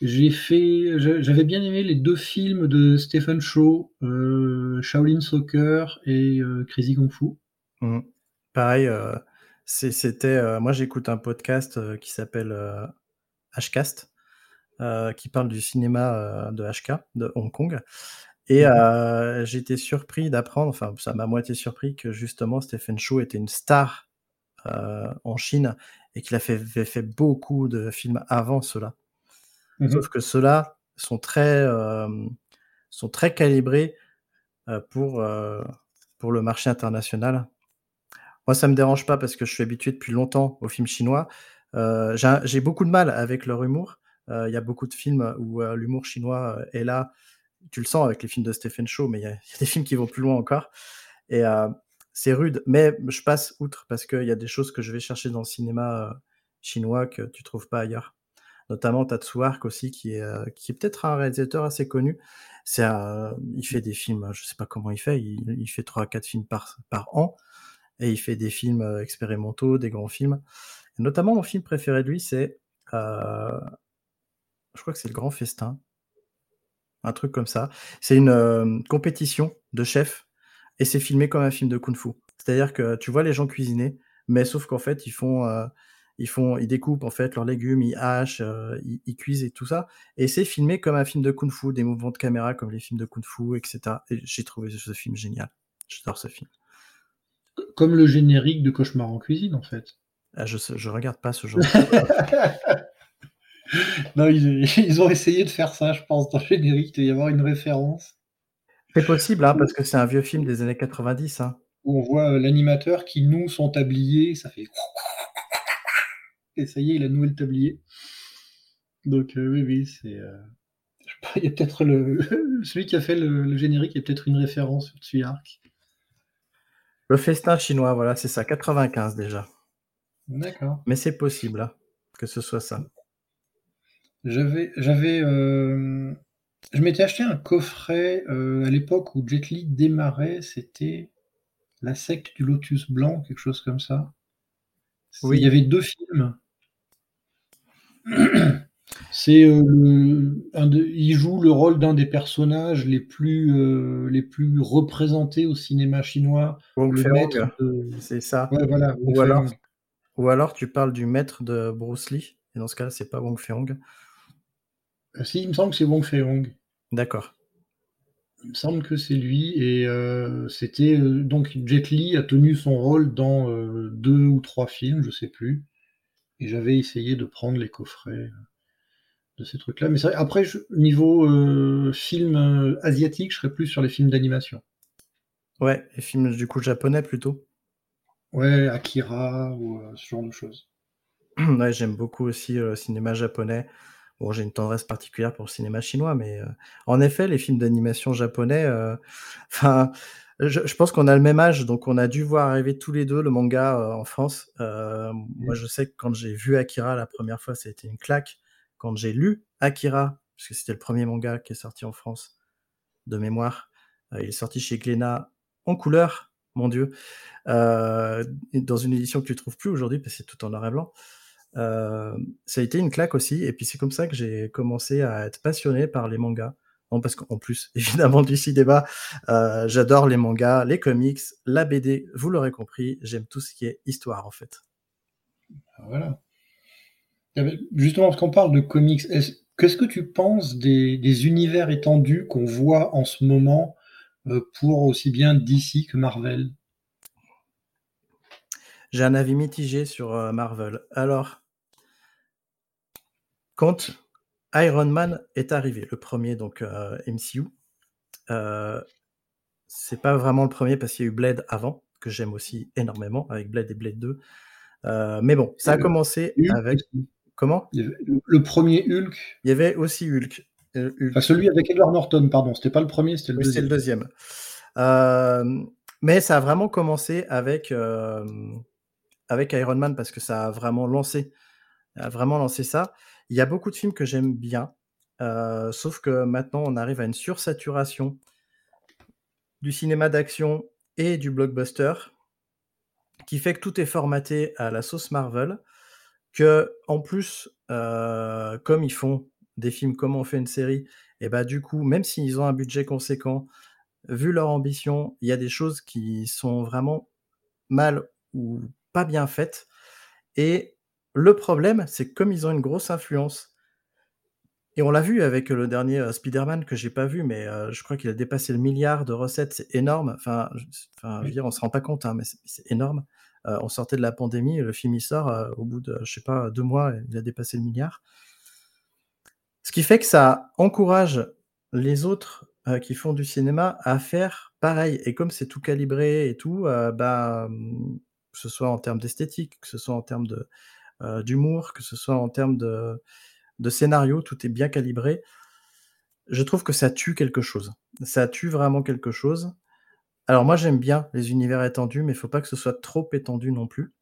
J'ai fait, j'avais bien aimé les deux films de Stephen Chow, euh, Shaolin Soccer et euh, Crazy Kung Fu. Mmh. Pareil, euh, c'était, moi j'écoute un podcast qui s'appelle Hcast, qui parle du cinéma de HK de Hong Kong. Et mmh. été surpris d'apprendre, enfin ça m'a moitié surpris que justement Stephen Chow était une star en Chine et qu'il a fait, fait beaucoup de films avant cela. Mmh Sauf que ceux-là sont très, sont très calibrés pour, pour le marché international. Moi, ça me dérange pas parce que je suis habitué depuis longtemps aux films chinois. j'ai beaucoup de mal avec leur humour. Il y a beaucoup de films où l'humour chinois est là. Tu le sens avec les films de Stephen Chow, mais il y, a des films qui vont plus loin encore. Et c'est rude, mais je passe outre parce qu'il y a des choses que je vais chercher dans le cinéma chinois que tu trouves pas ailleurs notamment Tatsu Ark aussi, qui est, euh, qui est peut-être un réalisateur assez connu. C'est il fait des films, je sais pas comment il fait, il, fait 3 à 4 films par, par an, et il fait des films euh, expérimentaux, des grands films. notamment, mon film préféré de lui, c'est, euh, je crois que c'est Le Grand Festin, un truc comme ça. C'est une compétition de chefs, et c'est filmé comme un film de kung-fu. C'est-à-dire que tu vois les gens cuisiner, mais sauf qu'en fait, ils font ils font, ils découpent en fait leurs légumes, ils hachent, euh, ils, cuisent et tout ça. Et c'est filmé comme un film de kung-fu, des mouvements de caméra comme les films de kung-fu, etc. Et j'ai trouvé ce film génial. J'adore ce film. Comme le générique de Cauchemar en cuisine, en fait. Ah, je, je regarde pas ce genre. non, ils, ont essayé de faire ça, je pense, dans le générique, il y avoir une référence. C'est possible, hein, parce que c'est un vieux film des années 90. Hein. Où on voit euh, l'animateur qui nous sont tabliers, ça fait et ça y est, il a noué le tablier. Donc euh, oui, oui, c'est. Euh, il y a peut-être le celui qui a fait le, générique, il y a peut-être une référence sur Tsuyark. Le festin chinois, voilà, c'est ça, 95 déjà. D'accord. Mais c'est possible hein, que ce soit ça. J'avais, j'avais, euh, je m'étais acheté un coffret à l'époque où Jet Li démarrait. C'était la secte du lotus blanc, quelque chose comme ça. Oui. Il y avait deux films. C'est euh, il joue le rôle d'un des personnages les plus euh, les plus représentés au cinéma chinois. le maître C'est ça. ou, alors, ou alors tu parles du maître de Bruce Lee. Et dans ce cas, c'est pas Wong Fei-hong. Euh, si, il me semble que c'est Wong Fei-hong. D'accord. Il me semble que c'est lui et c'était donc Jet Li a tenu son rôle dans deux ou trois films, je sais plus. Et j'avais essayé de prendre les coffrets de ces trucs-là. Mais après, niveau euh, film euh, asiatique, je serais plus sur les films d'animation. Ouais, les films du coup japonais plutôt. Ouais, Akira ou ce genre de choses. ouais, j'aime beaucoup aussi le cinéma japonais. Bon, j'ai une tendresse particulière pour le cinéma chinois, mais en effet, les films d'animation japonais, enfin, je, pense qu'on a le même âge, donc on a dû voir arriver tous les deux le manga euh, en France. Euh, moi, je sais que quand j'ai vu Akira la première fois, ça a été une claque. Quand j'ai lu Akira, parce que c'était le premier manga qui est sorti en France de mémoire, euh, il est sorti chez Glénat en couleur, mon Dieu, dans une édition que tu trouves plus aujourd'hui parce que c'est tout en noir et blanc. ça a été une claque aussi, et puis c'est comme ça que j'ai commencé à être passionné par les mangas. Non, parce qu'en plus, évidemment, cinéma, euh, j'adore les mangas, les comics, la BD, vous l'aurez compris, j'aime tout ce qui est histoire, en fait. Voilà. Justement, parce qu'on parle de comics, qu'est-ce que tu penses des, univers étendus qu'on voit en ce moment euh, pour aussi bien DC que Marvel? J'ai un avis mitigé sur euh, Marvel. Alors, quand Iron Man est arrivé, le premier donc euh, MCU. Euh, c'est pas vraiment le premier parce qu'il y a eu Blade avant, que j'aime aussi énormément, avec Blade et Blade 2. Euh, mais bon, ça a commencé avec. Comment? Le premier Hulk. Il y avait aussi Hulk. Euh, enfin, celui avec Edward Norton, pardon. C'était pas le premier, c'était le, le deuxième. Euh, mais ça a vraiment commencé avec, avec Iron Man parce que ça a vraiment lancé, a vraiment lancé ça. Il y a beaucoup de films que j'aime bien, sauf que maintenant on arrive à une sursaturation du cinéma d'action et du blockbuster qui fait que tout est formaté à la sauce Marvel, que en plus, euh, comme ils font des films, comme on fait une série, et bah du coup, même s'ils ont un budget conséquent, vu leur ambition, il y a des choses qui sont vraiment mal ou pas bien faites. Et le problème, c'est que comme ils ont une grosse influence et on l'a vu avec le dernier euh, Spider-Man que j'ai pas vu, mais euh, je crois qu'il a dépassé le milliard de recettes, c'est énorme. Enfin, enfin, je veux dire, on se rend pas compte, hein, mais c'est énorme. Euh, on sortait de la pandémie, le film il sort au bout de, je sais pas, deux mois, il a dépassé le milliard. Ce qui fait que ça encourage les autres qui font du cinéma à faire pareil. Et comme c'est tout calibré et tout, bah, que ce soit en termes d'esthétique, que ce soit en termes d'humour, que ce soit en termes de scénario, tout est bien calibré. Je trouve que ça tue quelque chose. Ça tue vraiment quelque chose. Alors moi j'aime bien les univers étendus, mais il faut pas que ce soit trop étendu non plus.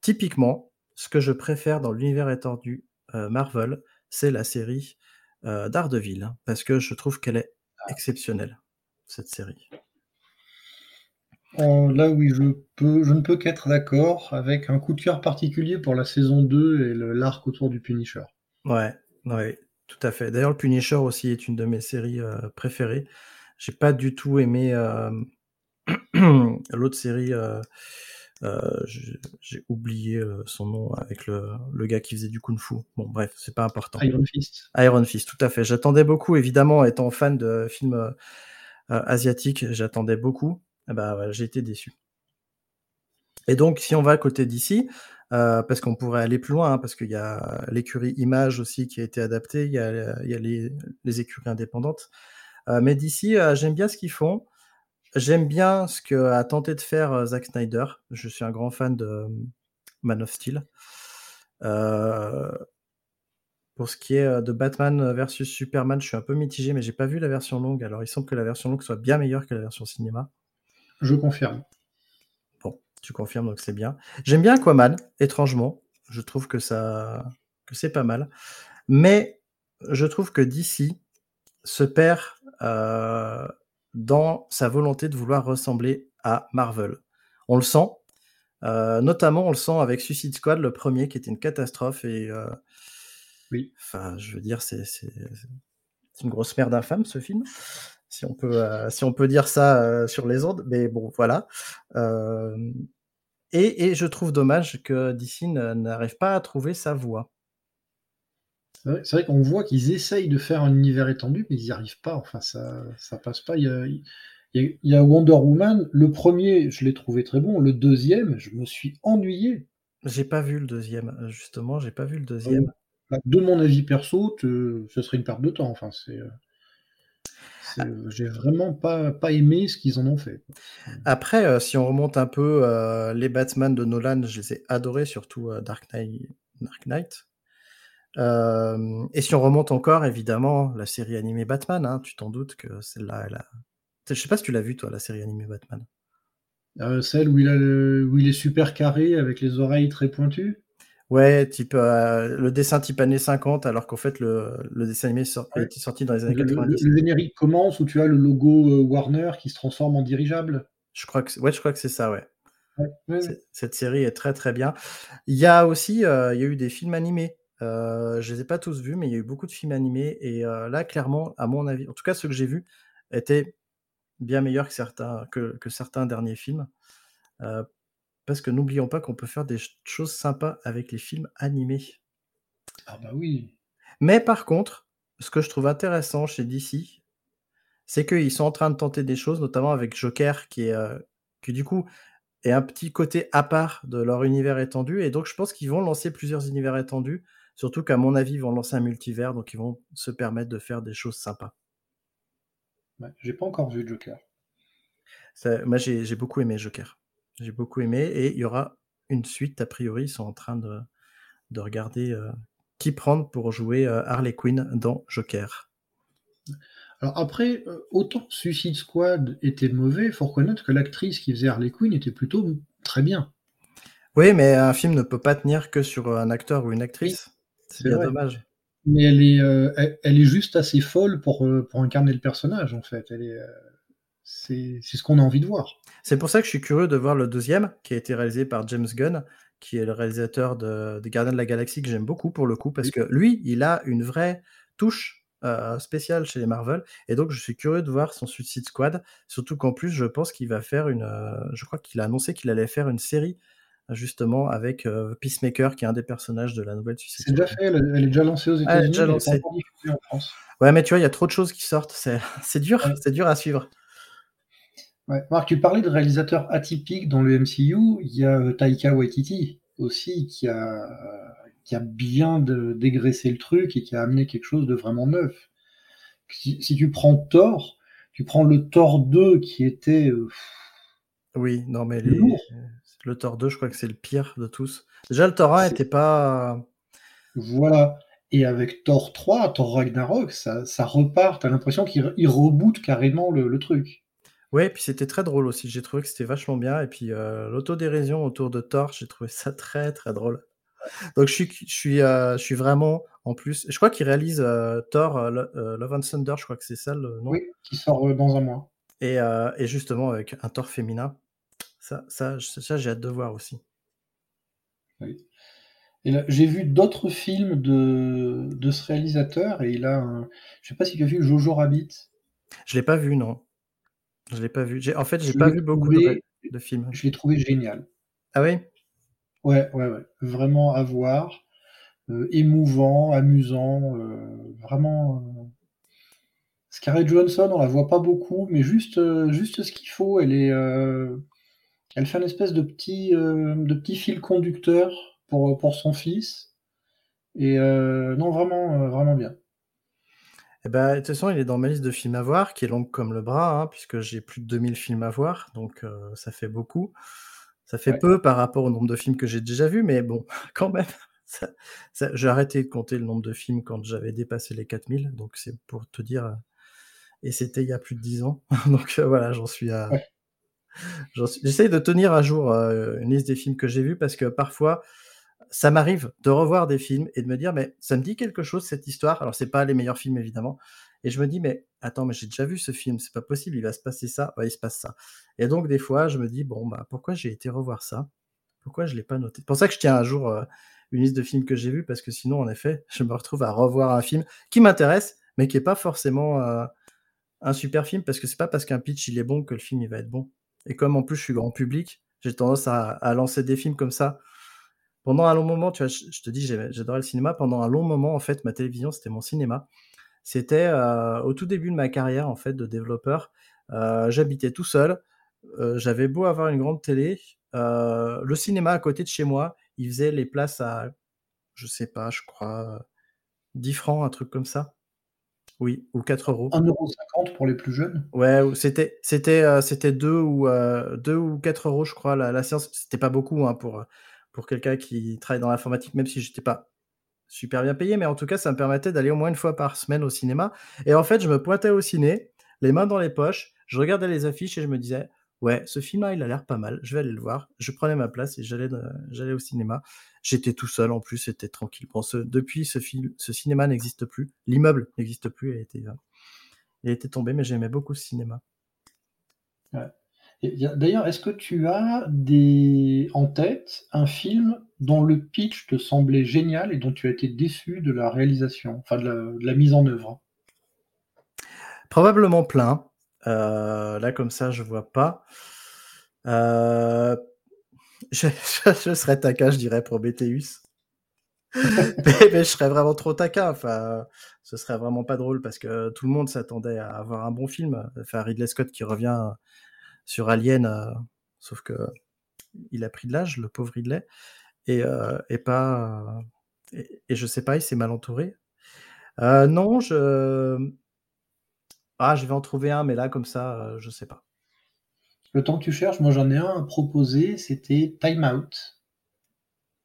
Typiquement, ce que je préfère dans l'univers étendu euh, Marvel, c'est la série euh, Daredevil, parce que je trouve qu'elle est exceptionnelle, cette série. là oui, je, peux, je ne peux qu'être d'accord, avec un coup de cœur particulier pour la saison 2 et l'arc autour du Punisher. Ouais, ouais, tout à fait. D'ailleurs, le Punisher aussi est une de mes séries euh, préférées. J'ai pas du tout aimé euh, l'autre série. Euh, j'ai oublié son nom avec le, le, gars qui faisait du kung-fu. Bon, bref, c'est pas important. Iron Fist. Iron Fist, tout à fait. J'attendais beaucoup, évidemment, étant fan de films asiatiques, j'attendais beaucoup. Eh ben, j'ai été déçu. Et donc, si on va à côté d'ici, euh, parce qu'on pourrait aller plus loin, hein, parce qu'il y a l'écurie Image aussi qui a été adaptée, il y a, il y a les, les, écuries indépendantes. Euh, mais d'ici, euh, j'aime bien ce qu'ils font. J'aime bien ce qu'a tenté de faire Zack Snyder. Je suis un grand fan de Man of Steel. pour ce qui est de Batman versus Superman, je suis un peu mitigé, mais j'ai pas vu la version longue. Alors il semble que la version longue soit bien meilleure que la version cinéma. Je confirme. Tu confirmes, donc c'est bien. J'aime bien Aquaman, étrangement. Je trouve que ça, que c'est pas mal. Mais je trouve que DC se perd euh, dans sa volonté de vouloir ressembler à Marvel. On le sent. Euh, notamment, on le sent avec Suicide Squad, le premier, qui était une catastrophe. Et euh, oui. Enfin, je veux dire, c'est une grosse merde infâme, ce film si on peut, euh, si on peut dire ça sur les ondes. Mais bon, voilà. Et, et, je trouve dommage que DC n'arrive pas à trouver sa voie. C'est vrai, qu'on voit qu'ils essayent de faire un univers étendu, mais ils n'y arrivent pas. Enfin, ça, ça passe pas. Il y, a, il y a Wonder Woman. Le premier, je l'ai trouvé très bon. Le deuxième, je me suis ennuyé. J'ai pas vu le deuxième, justement. J'ai pas vu le deuxième. De mon avis perso, ce serait une perte de temps. Enfin, c'est. J'ai vraiment pas, pas aimé ce qu'ils en ont fait. Après, euh, si on remonte un peu, euh, les Batman de Nolan, je les ai adorés, surtout euh, Dark Knight. Dark Knight. Et si on remonte encore, évidemment, la série animée Batman, hein, tu t'en doutes que celle-là, elle a... Je sais pas si tu l'as vu, toi, la série animée Batman. celle où il, a où il est super carré avec les oreilles très pointues Ouais, type euh, le dessin type années 50, alors qu'en fait le, le, dessin animé a été sorti dans les années 90. Le, générique commence où tu as le logo euh, Warner qui se transforme en dirigeable. Je crois que ouais, je crois que c'est ça, ouais. Cette série est très très bien. Il y a aussi, euh, il y a eu des films animés. Euh, je les ai pas tous vus, mais il y a eu beaucoup de films animés et là clairement, à mon avis, en tout cas ceux que j'ai vus étaient bien meilleurs que certains que, que certains derniers films. Parce que n'oublions pas qu'on peut faire des choses sympas avec les films animés. Ah bah oui. Mais par contre, ce que je trouve intéressant chez DC, c'est qu'ils sont en train de tenter des choses, notamment avec Joker, qui est euh, qui du coup est un petit côté à part de leur univers étendu. Et donc je pense qu'ils vont lancer plusieurs univers étendus, surtout qu'à mon avis, ils vont lancer un multivers, donc ils vont se permettre de faire des choses sympas. Ouais, J'ai pas encore vu Joker. moi, j'ai beaucoup aimé Joker. J'ai beaucoup aimé et il y aura une suite, a priori, ils sont en train de, de regarder euh, qui prendre pour jouer euh, Harley Quinn dans Joker. Alors après, euh, autant Suicide Squad était mauvais, il faut reconnaître que l'actrice qui faisait Harley Quinn était plutôt très bien. Oui, mais un film ne peut pas tenir que sur un acteur ou une actrice. C'est bien dommage. Mais elle est, elle, est juste assez folle pour, pour incarner le personnage, en fait. Elle est, c'est ce qu'on a envie de voir. C'est pour ça que je suis curieux de voir le deuxième, qui a été réalisé par James Gunn, qui est le réalisateur de, de Gardiens de la Galaxie, que j'aime beaucoup pour le coup, parce que lui, il a une vraie touche euh, spéciale chez les Marvel, et donc je suis curieux de voir son Suicide Squad, surtout qu'en plus, je pense qu'il va faire une... Euh, je crois qu'il a annoncé qu'il allait faire une série justement avec euh, Peacemaker, qui est un des personnages de la nouvelle Suicide. C'est déjà fait, elle, est déjà lancée aux États-Unis. en France. Ouais, mais tu vois, il y a trop de choses qui sortent, c'est dur, c'est dur à suivre. Marc, tu parlais de réalisateurs atypiques dans le MCU. Il y a euh, Taika Waititi aussi qui a, qui a bien dégraissé le truc et qui a amené quelque chose de vraiment neuf. Si, tu prends Thor, tu prends le Thor 2 qui était. Euh, oui, non, mais le Thor 2, je crois que c'est le pire de tous. Déjà, le Thor 1 n'était pas. Voilà. Et avec Thor 3, Thor Ragnarok, ça, ça repart. T'as l'impression qu'il reboot carrément le truc. Ouais, puis c'était très drôle aussi. J'ai trouvé que c'était vachement bien. Et puis euh, l'autodérision autour de Thor, j'ai trouvé ça très très drôle. Donc je suis, je suis, euh, je suis vraiment en plus. Je crois qu'il réalise euh, Thor Love and Thunder. Je crois que c'est ça le nom. Oui, qui sort dans un mois. Et, et justement avec un Thor féminin. Ça, ça, ça j'ai hâte de voir aussi. Oui. J'ai vu d'autres films de, de ce réalisateur et il a un... Je sais pas si tu as vu Jojo Rabbit. Je l'ai pas vu, non. Je l'ai pas vu. En fait, j'ai pas vu beaucoup de, films. Je l'ai trouvé génial. Ah oui? Ouais, ouais, ouais. Vraiment à voir. Euh, émouvant, amusant. Euh, vraiment. Euh, Scarlett Johansson, on la voit pas beaucoup, mais juste, juste ce qu'il faut. Elle est. Elle fait une espèce de petit, de petit fil conducteur pour, pour son fils. Et non, vraiment, vraiment bien. Eh ben, de toute façon, il est dans ma liste de films à voir, qui est longue comme le bras, hein, puisque j'ai plus de 2000 films à voir, donc euh, ça fait beaucoup. Ça fait peu par rapport au nombre de films que j'ai déjà vus, mais bon, quand même. j'ai arrêté de compter le nombre de films quand j'avais dépassé les 4000, donc c'est pour te dire. Euh, et c'était il y a plus de 10 ans, donc euh, voilà, j'en suis à. J'essaye de tenir à jour une liste des films que j'ai vus parce que parfois, ça m'arrive de revoir des films et de me dire, mais ça me dit quelque chose cette histoire. Alors, c'est pas les meilleurs films évidemment. Et je me dis, mais attends, mais j'ai déjà vu ce film, c'est pas possible, il va se passer ça, il se passe ça. Et donc, des fois, je me dis, bon, bah, pourquoi j'ai été revoir ça? Pourquoi je l'ai pas noté? C'est pour ça que je tiens un jour euh, une liste de films que j'ai vus, parce que sinon, en effet, je me retrouve à revoir un film qui m'intéresse, mais qui est pas forcément euh, un super film, parce que c'est pas parce qu'un pitch il est bon que le film il va être bon. Et comme en plus je suis grand public, j'ai tendance à lancer des films comme ça pendant un long moment, tu vois, je, te dis, j'adorais le cinéma. Pendant un long moment, en fait, ma télévision, c'était mon cinéma. C'était euh, au tout début de ma carrière, en fait, de développeur. Euh, j'habitais tout seul. Euh, j'avais beau avoir une grande télé. le cinéma à côté de chez moi, il faisait les places à, je sais pas, je crois, 10 francs, un truc comme ça. Oui, ou 4 euros. 1,50€ pour les plus jeunes? Ouais, c'était c'était c'était 2 ou, 2 ou 4 euros, je crois, la, la séance. C'était pas beaucoup hein, pour pour quelqu'un qui travaille dans l'informatique, même si j'étais pas super bien payé, mais en tout cas, ça me permettait d'aller au moins une fois par semaine au cinéma. Et en fait, je me pointais au ciné, les mains dans les poches, je regardais les affiches et je me disais, ouais, ce film-là, il a l'air pas mal, je vais aller le voir. Je prenais ma place et j'allais, j'allais au cinéma. J'étais tout seul en plus, c'était tranquille. Bon, depuis, ce, film, ce cinéma n'existe plus, l'immeuble n'existe plus, il a été, il a été tombé, mais j'aimais beaucoup ce cinéma. Ouais. D'ailleurs, est-ce que tu as des... en tête un film dont le pitch te semblait génial et dont tu as été déçu de la réalisation, enfin de la, mise en œuvre? Probablement plein. Euh, là, comme ça, je vois pas. Euh, je, serais taquin, je dirais, pour BTUS. mais, je serais vraiment trop taquin. Enfin, ce serait vraiment pas drôle parce que tout le monde s'attendait à avoir un bon film. Enfin, Ridley Scott qui revient sur Alien, euh, sauf que il a pris de l'âge, le pauvre Ridley, et, euh, et pas. Et, je sais pas, il s'est mal entouré. Euh, non, je. Ah, je vais en trouver un, mais là, comme ça, je sais pas. Le temps que tu cherches, moi j'en ai un à proposer, c'était Time Out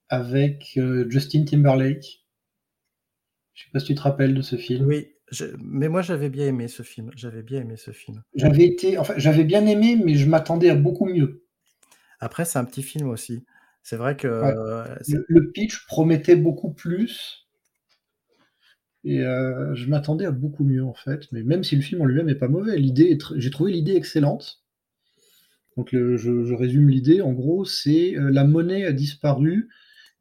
avec euh, Justin Timberlake. Je sais pas si tu te rappelles de ce film. Oui, mais moi j'avais bien aimé ce film. J'avais bien aimé ce film. J'avais été, enfin, j'avais bien aimé, mais je m'attendais à beaucoup mieux. Après, c'est un petit film aussi. C'est vrai que le, pitch promettait beaucoup plus. Et euh, je m'attendais à beaucoup mieux en fait. Mais même si le film en lui-même n'est pas mauvais, l'idée, j'ai trouvé l'idée excellente. Donc je, résume l'idée. En gros, c'est euh, la monnaie a disparu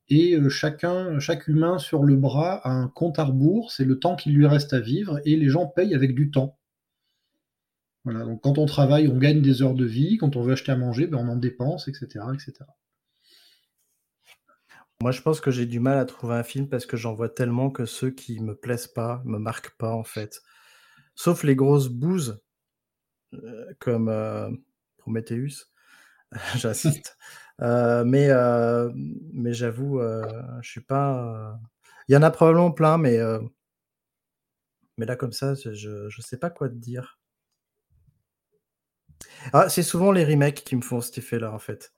et euh, chacun, chaque humain sur le bras a un compte à rebours, c'est le temps qu'il lui reste à vivre, et les gens payent avec du temps. Voilà, donc quand on travaille, on gagne des heures de vie, quand on veut acheter à manger, ben on en dépense, etc., etc. Moi, je pense que j'ai du mal à trouver un film parce que j'en vois tellement que ceux qui me plaisent pas me marquent pas en fait. Sauf les grosses bouses euh, comme euh, Prometheus, j'assiste. Euh, mais mais j'avoue, je suis pas. Il y en a probablement plein, mais mais là comme ça, je je sais pas quoi te dire. Ah, c'est souvent les remakes qui me font cet effet-là en fait.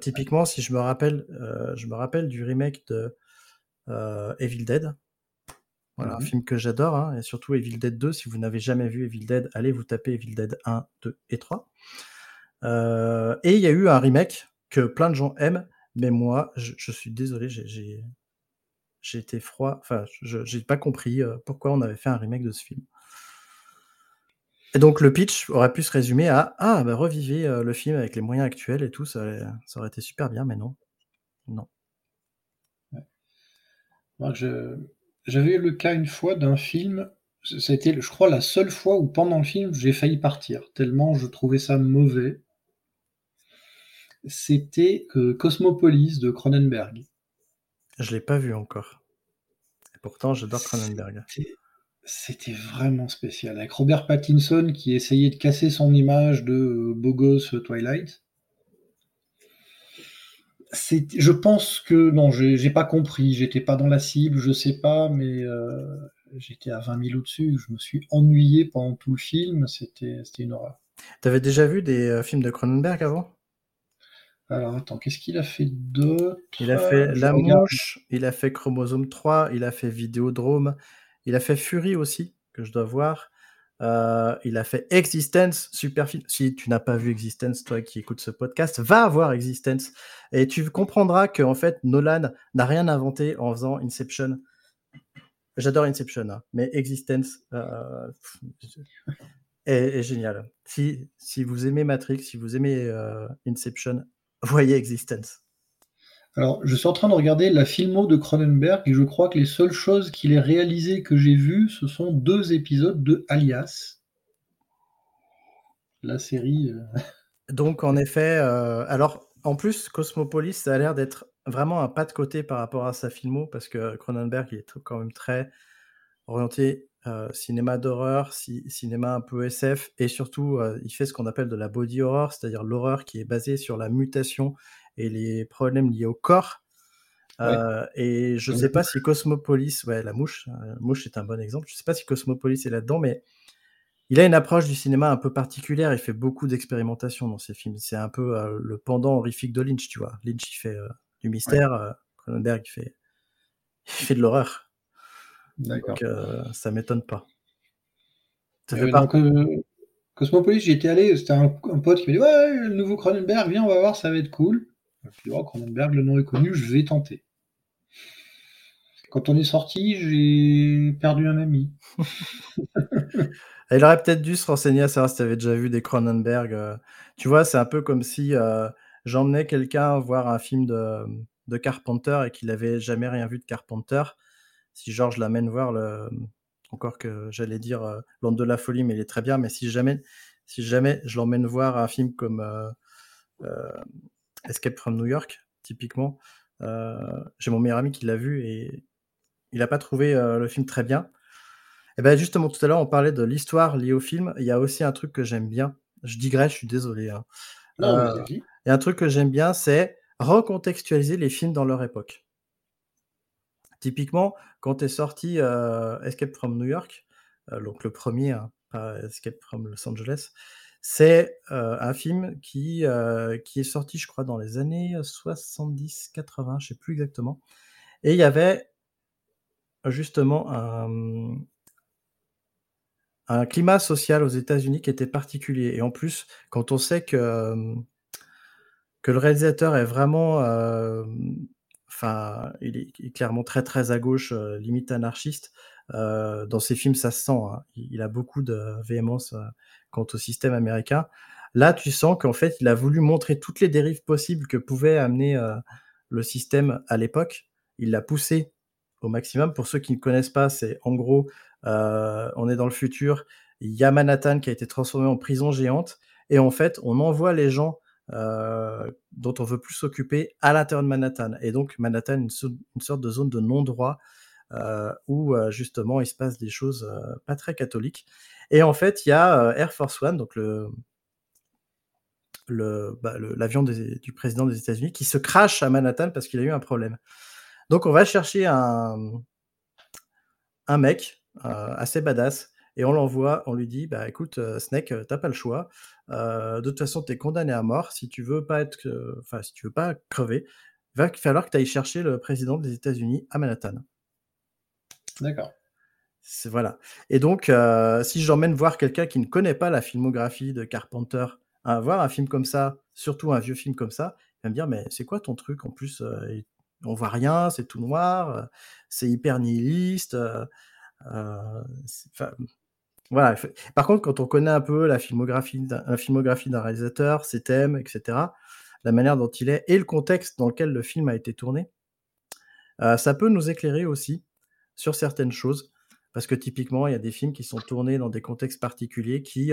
Typiquement, si je me rappelle, je me rappelle du remake de Evil Dead. Voilà, un mmh film que j'adore, hein, et surtout Evil Dead 2. Si vous n'avez jamais vu Evil Dead, allez vous taper Evil Dead 1, 2 et 3. Euh, et il y a eu un remake que plein de gens aiment, mais moi, je, suis désolé, j'ai été froid. Enfin, je n'ai pas compris euh, pourquoi on avait fait un remake de ce film. Et donc le pitch aurait pu se résumer à ah bah revivez euh, le film avec les moyens actuels et tout, ça, ça aurait été super bien, mais non, non. J'avais eu le cas une fois d'un film c'était, je crois, la seule fois où pendant le film j'ai failli partir, tellement je trouvais ça mauvais c'était Cosmopolis de Cronenberg. Je l'ai pas vu encore. Et pourtant, j'adore Cronenberg. C'était vraiment spécial. Avec Robert Pattinson qui essayait de casser son image de beau gosse Twilight. Je pense que non, j'ai pas compris, j'étais pas dans la cible, je sais pas, mais euh, j'étais à 20 000 au-dessus. Je me suis ennuyé pendant tout le film, c'était une horreur. T'avais déjà vu des euh, films de Cronenberg avant? Alors attends, qu'est-ce qu'il a fait d'autre? Il a fait La Mouche, il a fait Chromosome 3, il a fait Vidéodrome, il a fait Fury aussi, que je dois voir. Euh, il a fait Existence, super film. Si tu n'as pas vu Existence, toi qui écoutes ce podcast, va voir Existence. Et tu comprendras que en fait, Nolan n'a rien inventé en faisant Inception. J'adore Inception, hein, mais Existence euh, est, génial. Si, si vous aimez Matrix, si vous aimez euh, Inception, voyez Existence. Alors, je suis en train de regarder la filmo de Cronenberg et je crois que les seules choses qu'il ait réalisées que j'ai vues, ce sont deux épisodes de Alias. La série. Euh, Donc, en effet, euh, alors, en plus, Cosmopolis, ça a l'air d'être vraiment un pas de côté par rapport à sa filmo parce que Cronenberg, il est quand même très orienté euh, cinéma d'horreur, cinéma un peu SF, et surtout, il fait ce qu'on appelle de la body horror, c'est-à-dire l'horreur qui est basée sur la mutation et les problèmes liés au corps. Euh, et je ne sais pas si Cosmopolis, ouais, la mouche, la mouche est un bon exemple. Je ne sais pas si Cosmopolis est là-dedans, mais il a une approche du cinéma un peu particulière. Il fait beaucoup d'expérimentation dans ses films. C'est un peu le pendant horrifique de Lynch, tu vois. Lynch, il fait du mystère. Cronenberg, il fait, il fait de l'horreur. Donc, euh, ça m'étonne pas. Euh, Cosmopolis, j'y étais allé, c'était un, pote qui m'a dit Ouais, le nouveau Cronenberg, viens, on va voir, ça va être cool. Oh, Cronenberg, le nom est connu, je vais tenter. Quand on est sorti, j'ai perdu un ami. Il aurait peut-être dû se renseigner à savoir si tu avais déjà vu des Cronenberg. Euh. Tu vois, c'est un peu comme si j'emmenais quelqu'un voir un film de, Carpenter et qu'il n'avait jamais rien vu de Carpenter si Georges l'amène voir le, encore que j'allais dire euh, L'Onde de la folie, mais il est très bien. Mais si jamais, si jamais je l'emmène voir un film comme euh, euh, Escape from New York, typiquement, j'ai mon meilleur ami qui l'a vu et il n'a pas trouvé le film très bien. Et ben justement, tout à l'heure, on parlait de l'histoire liée au film. Il y a aussi un truc que j'aime bien. Je digresse, je suis désolé. Hein. il y a un truc que j'aime bien, c'est recontextualiser les films dans leur époque. Typiquement, quand est sorti euh, Escape from New York, euh, donc le premier, hein, pas Escape from Los Angeles, C'est un film qui, qui est sorti, je crois, dans les années 70-80, je sais plus exactement. Et il y avait justement un, climat social aux États-Unis qui était particulier. Et en plus, quand on sait que, que le réalisateur est vraiment, enfin, il, est clairement très très à gauche, limite anarchiste. dans ses films, ça se sent. Hein. Il, a beaucoup de véhémence quant au système américain. Là, tu sens qu'en fait, il a voulu montrer toutes les dérives possibles que pouvait amener le système à l'époque. Il l'a poussé au maximum. Pour ceux qui ne connaissent pas, c'est en gros, euh, on est dans le futur. Il y a Manhattan qui a été transformé en prison géante. Et en fait, on envoie les gens euh, dont on veut plus s'occuper à l'intérieur de Manhattan. Et donc, Manhattan, une, sorte de zone de non-droit euh, où justement il se passe des choses pas très catholiques. Et en fait, il y a Air Force One, donc bah, l'avion du président des États-Unis, qui se crache à Manhattan parce qu'il a eu un problème. Donc on va chercher un, un mec euh, assez badass et on l'envoie, on lui dit bah écoute euh, Snake, euh, t'as pas le choix. de toute façon, t'es condamné à mort. Si tu veux pas être, enfin si tu veux pas crever, va falloir que tu ailles chercher le président des États-Unis à Manhattan. D'accord. Voilà. Et donc, si j'emmène voir quelqu'un qui ne connaît pas la filmographie de Carpenter, à voir un film comme ça, surtout un vieux film comme ça, il va me dire mais c'est quoi ton truc En plus, on voit rien, c'est tout noir, euh, c'est hyper nihiliste. Euh, euh, voilà. Par contre, quand on connaît un peu la filmographie d'un réalisateur, ses thèmes, etc., la manière dont il est et le contexte dans lequel le film a été tourné, ça peut nous éclairer aussi sur certaines choses. Parce que typiquement, il y a des films qui sont tournés dans des contextes particuliers qui,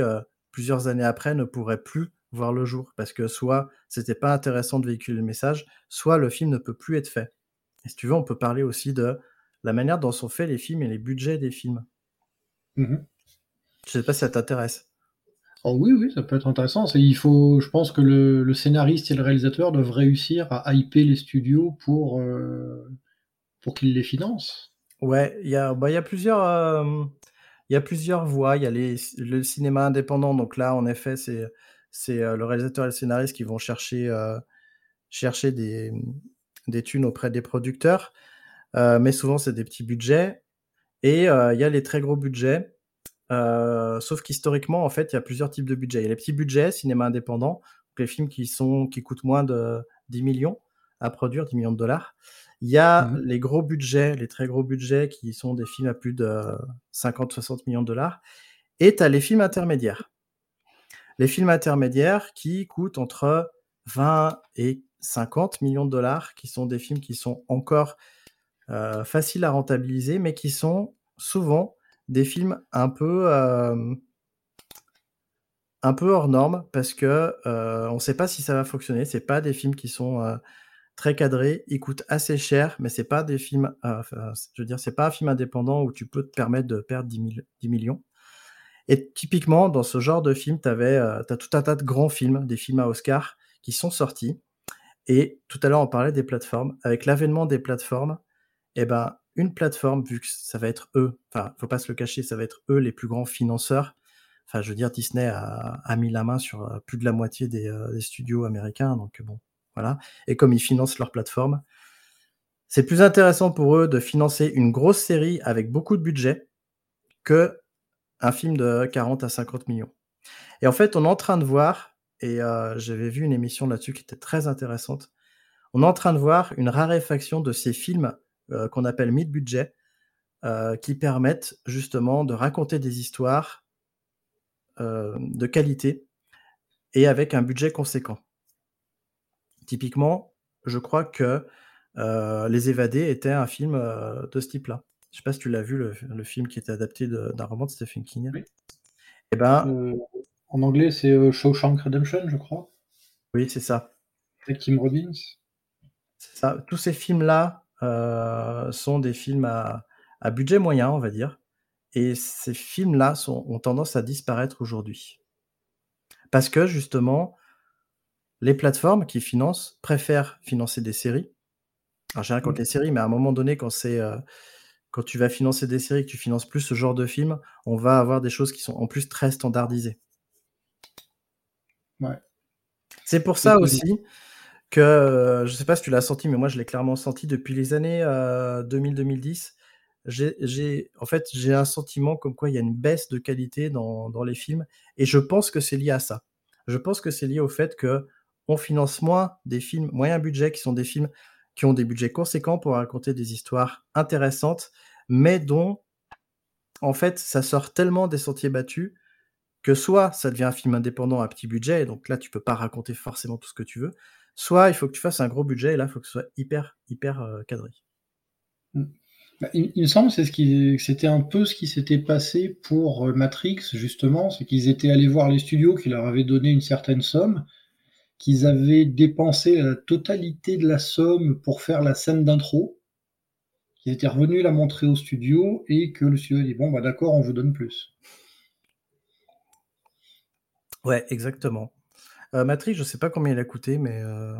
plusieurs années après, ne pourraient plus voir le jour, parce que soit c'était pas intéressant de véhiculer le message, soit le film ne peut plus être fait. Et si tu veux, on peut parler aussi de la manière dont sont faits les films et les budgets des films. Mmh je sais pas si ça t'intéresse. Oh oui, oui, ça peut être intéressant. Il faut, je pense que le, scénariste et le réalisateur doivent réussir à hyper les studios pour, euh, pour qu'ils les financent. Ouais, il y a, bah. Euh, il y a plusieurs voies. Il y a les, le cinéma indépendant. Donc là, en effet, c'est c'est le réalisateur et le scénariste qui vont chercher, chercher des, thunes auprès des producteurs. mais souvent, c'est des petits budgets. Et il y a les très gros budgets. sauf qu'historiquement, en fait, il y a plusieurs types de budgets. Il y a les petits budgets, cinéma indépendant, les films qui, qui coûtent moins de 10 millions à produire, 10 millions de dollars. Il y a mmh les gros budgets, les très gros budgets qui sont des films à plus de 50-60 millions de dollars. Et tu as les films intermédiaires les films intermédiaires qui coûtent entre 20 et 50 millions de dollars, qui sont des films qui sont encore euh, faciles à rentabiliser, mais qui sont souvent des films un peu, euh, un peu hors normes parce que euh, on ne sait pas si ça va fonctionner. C'est pas des films qui sont très cadrés, ils coûtent assez cher, mais c'est pas des films, je dire, c'est pas un film indépendant où tu peux te permettre de perdre 10 millions. Et typiquement, dans ce genre de film, tu euh, as tout un tas de grands films, des films à Oscar, qui sont sortis. Et tout à l'heure, on parlait des plateformes. Avec l'avènement des plateformes, eh ben, une plateforme, vu que ça va être eux, enfin, faut pas se le cacher, ça va être eux les plus grands financeurs. Enfin, je veux Disney a, mis la main sur euh, plus de la moitié euh, des, studios américains, donc bon, Et comme ils financent leur plateforme, c'est plus intéressant pour eux de financer une grosse série avec beaucoup de budget que un film de 40 à 50 millions. Et en fait, on est en train de voir, et euh, j'avais vu une émission là-dessus qui était très intéressante, on est en train de voir une raréfaction de ces films euh, qu'on appelle mid-budget, euh, qui permettent justement de raconter des histoires de qualité et avec un budget conséquent. Typiquement, je crois que Les Évadés était un film de ce type-là. Je sais pas si tu l'as vu, le, film qui était adapté d'un roman de Stephen King. Oui. Et eh ben, euh, en anglais, c'est euh, Shawshank Redemption, je crois. Oui, c'est ça. Avec Tim Robbins. C'est ça. Tous ces films-là euh, sont des films à, budget moyen, on va dire. Et ces films-là ont tendance à disparaître aujourd'hui. Parce que justement, les plateformes qui financent préfèrent financer des séries. Alors j'ai rien contre mmh. les séries, mais à un moment donné, quand c'est quand tu vas financer des séries, que tu finances plus ce genre de film, on va avoir des choses qui sont en plus très standardisées. Ouais. C'est pour ça aussi que, euh, je sais pas si tu l'as senti, mais moi je l'ai clairement senti depuis les années 2000-2010. Euh, j'ai, en fait, j'ai un sentiment comme quoi il y a une baisse de qualité dans, dans les films, et je pense que c'est lié à ça. Je pense que c'est lié au fait que on finance moins des films moyen budget, qui sont des films qui ont des budgets conséquents pour raconter des histoires intéressantes, mais dont, en fait, ça sort tellement des sentiers battus que soit ça devient un film indépendant à petit budget, et donc là, tu peux pas raconter forcément tout ce que tu veux, soit il faut que tu fasses un gros budget, et là, il faut que ce soit hyper, hyper euh, cadré. Mmh. Bah, il, me semble que c'était un peu ce qui s'était passé pour euh, Matrix, justement, c'est qu'ils étaient allés voir les studios qui leur avaient donné une certaine somme, qu'ils avaient dépensé la totalité de la somme pour faire la scène d'intro, qu'ils étaient revenus la montrer au studio et que le studio a dit bon bah d'accord on vous donne plus. Ouais, exactement. Euh, Matrix, je sais pas combien il a coûté, mais, euh,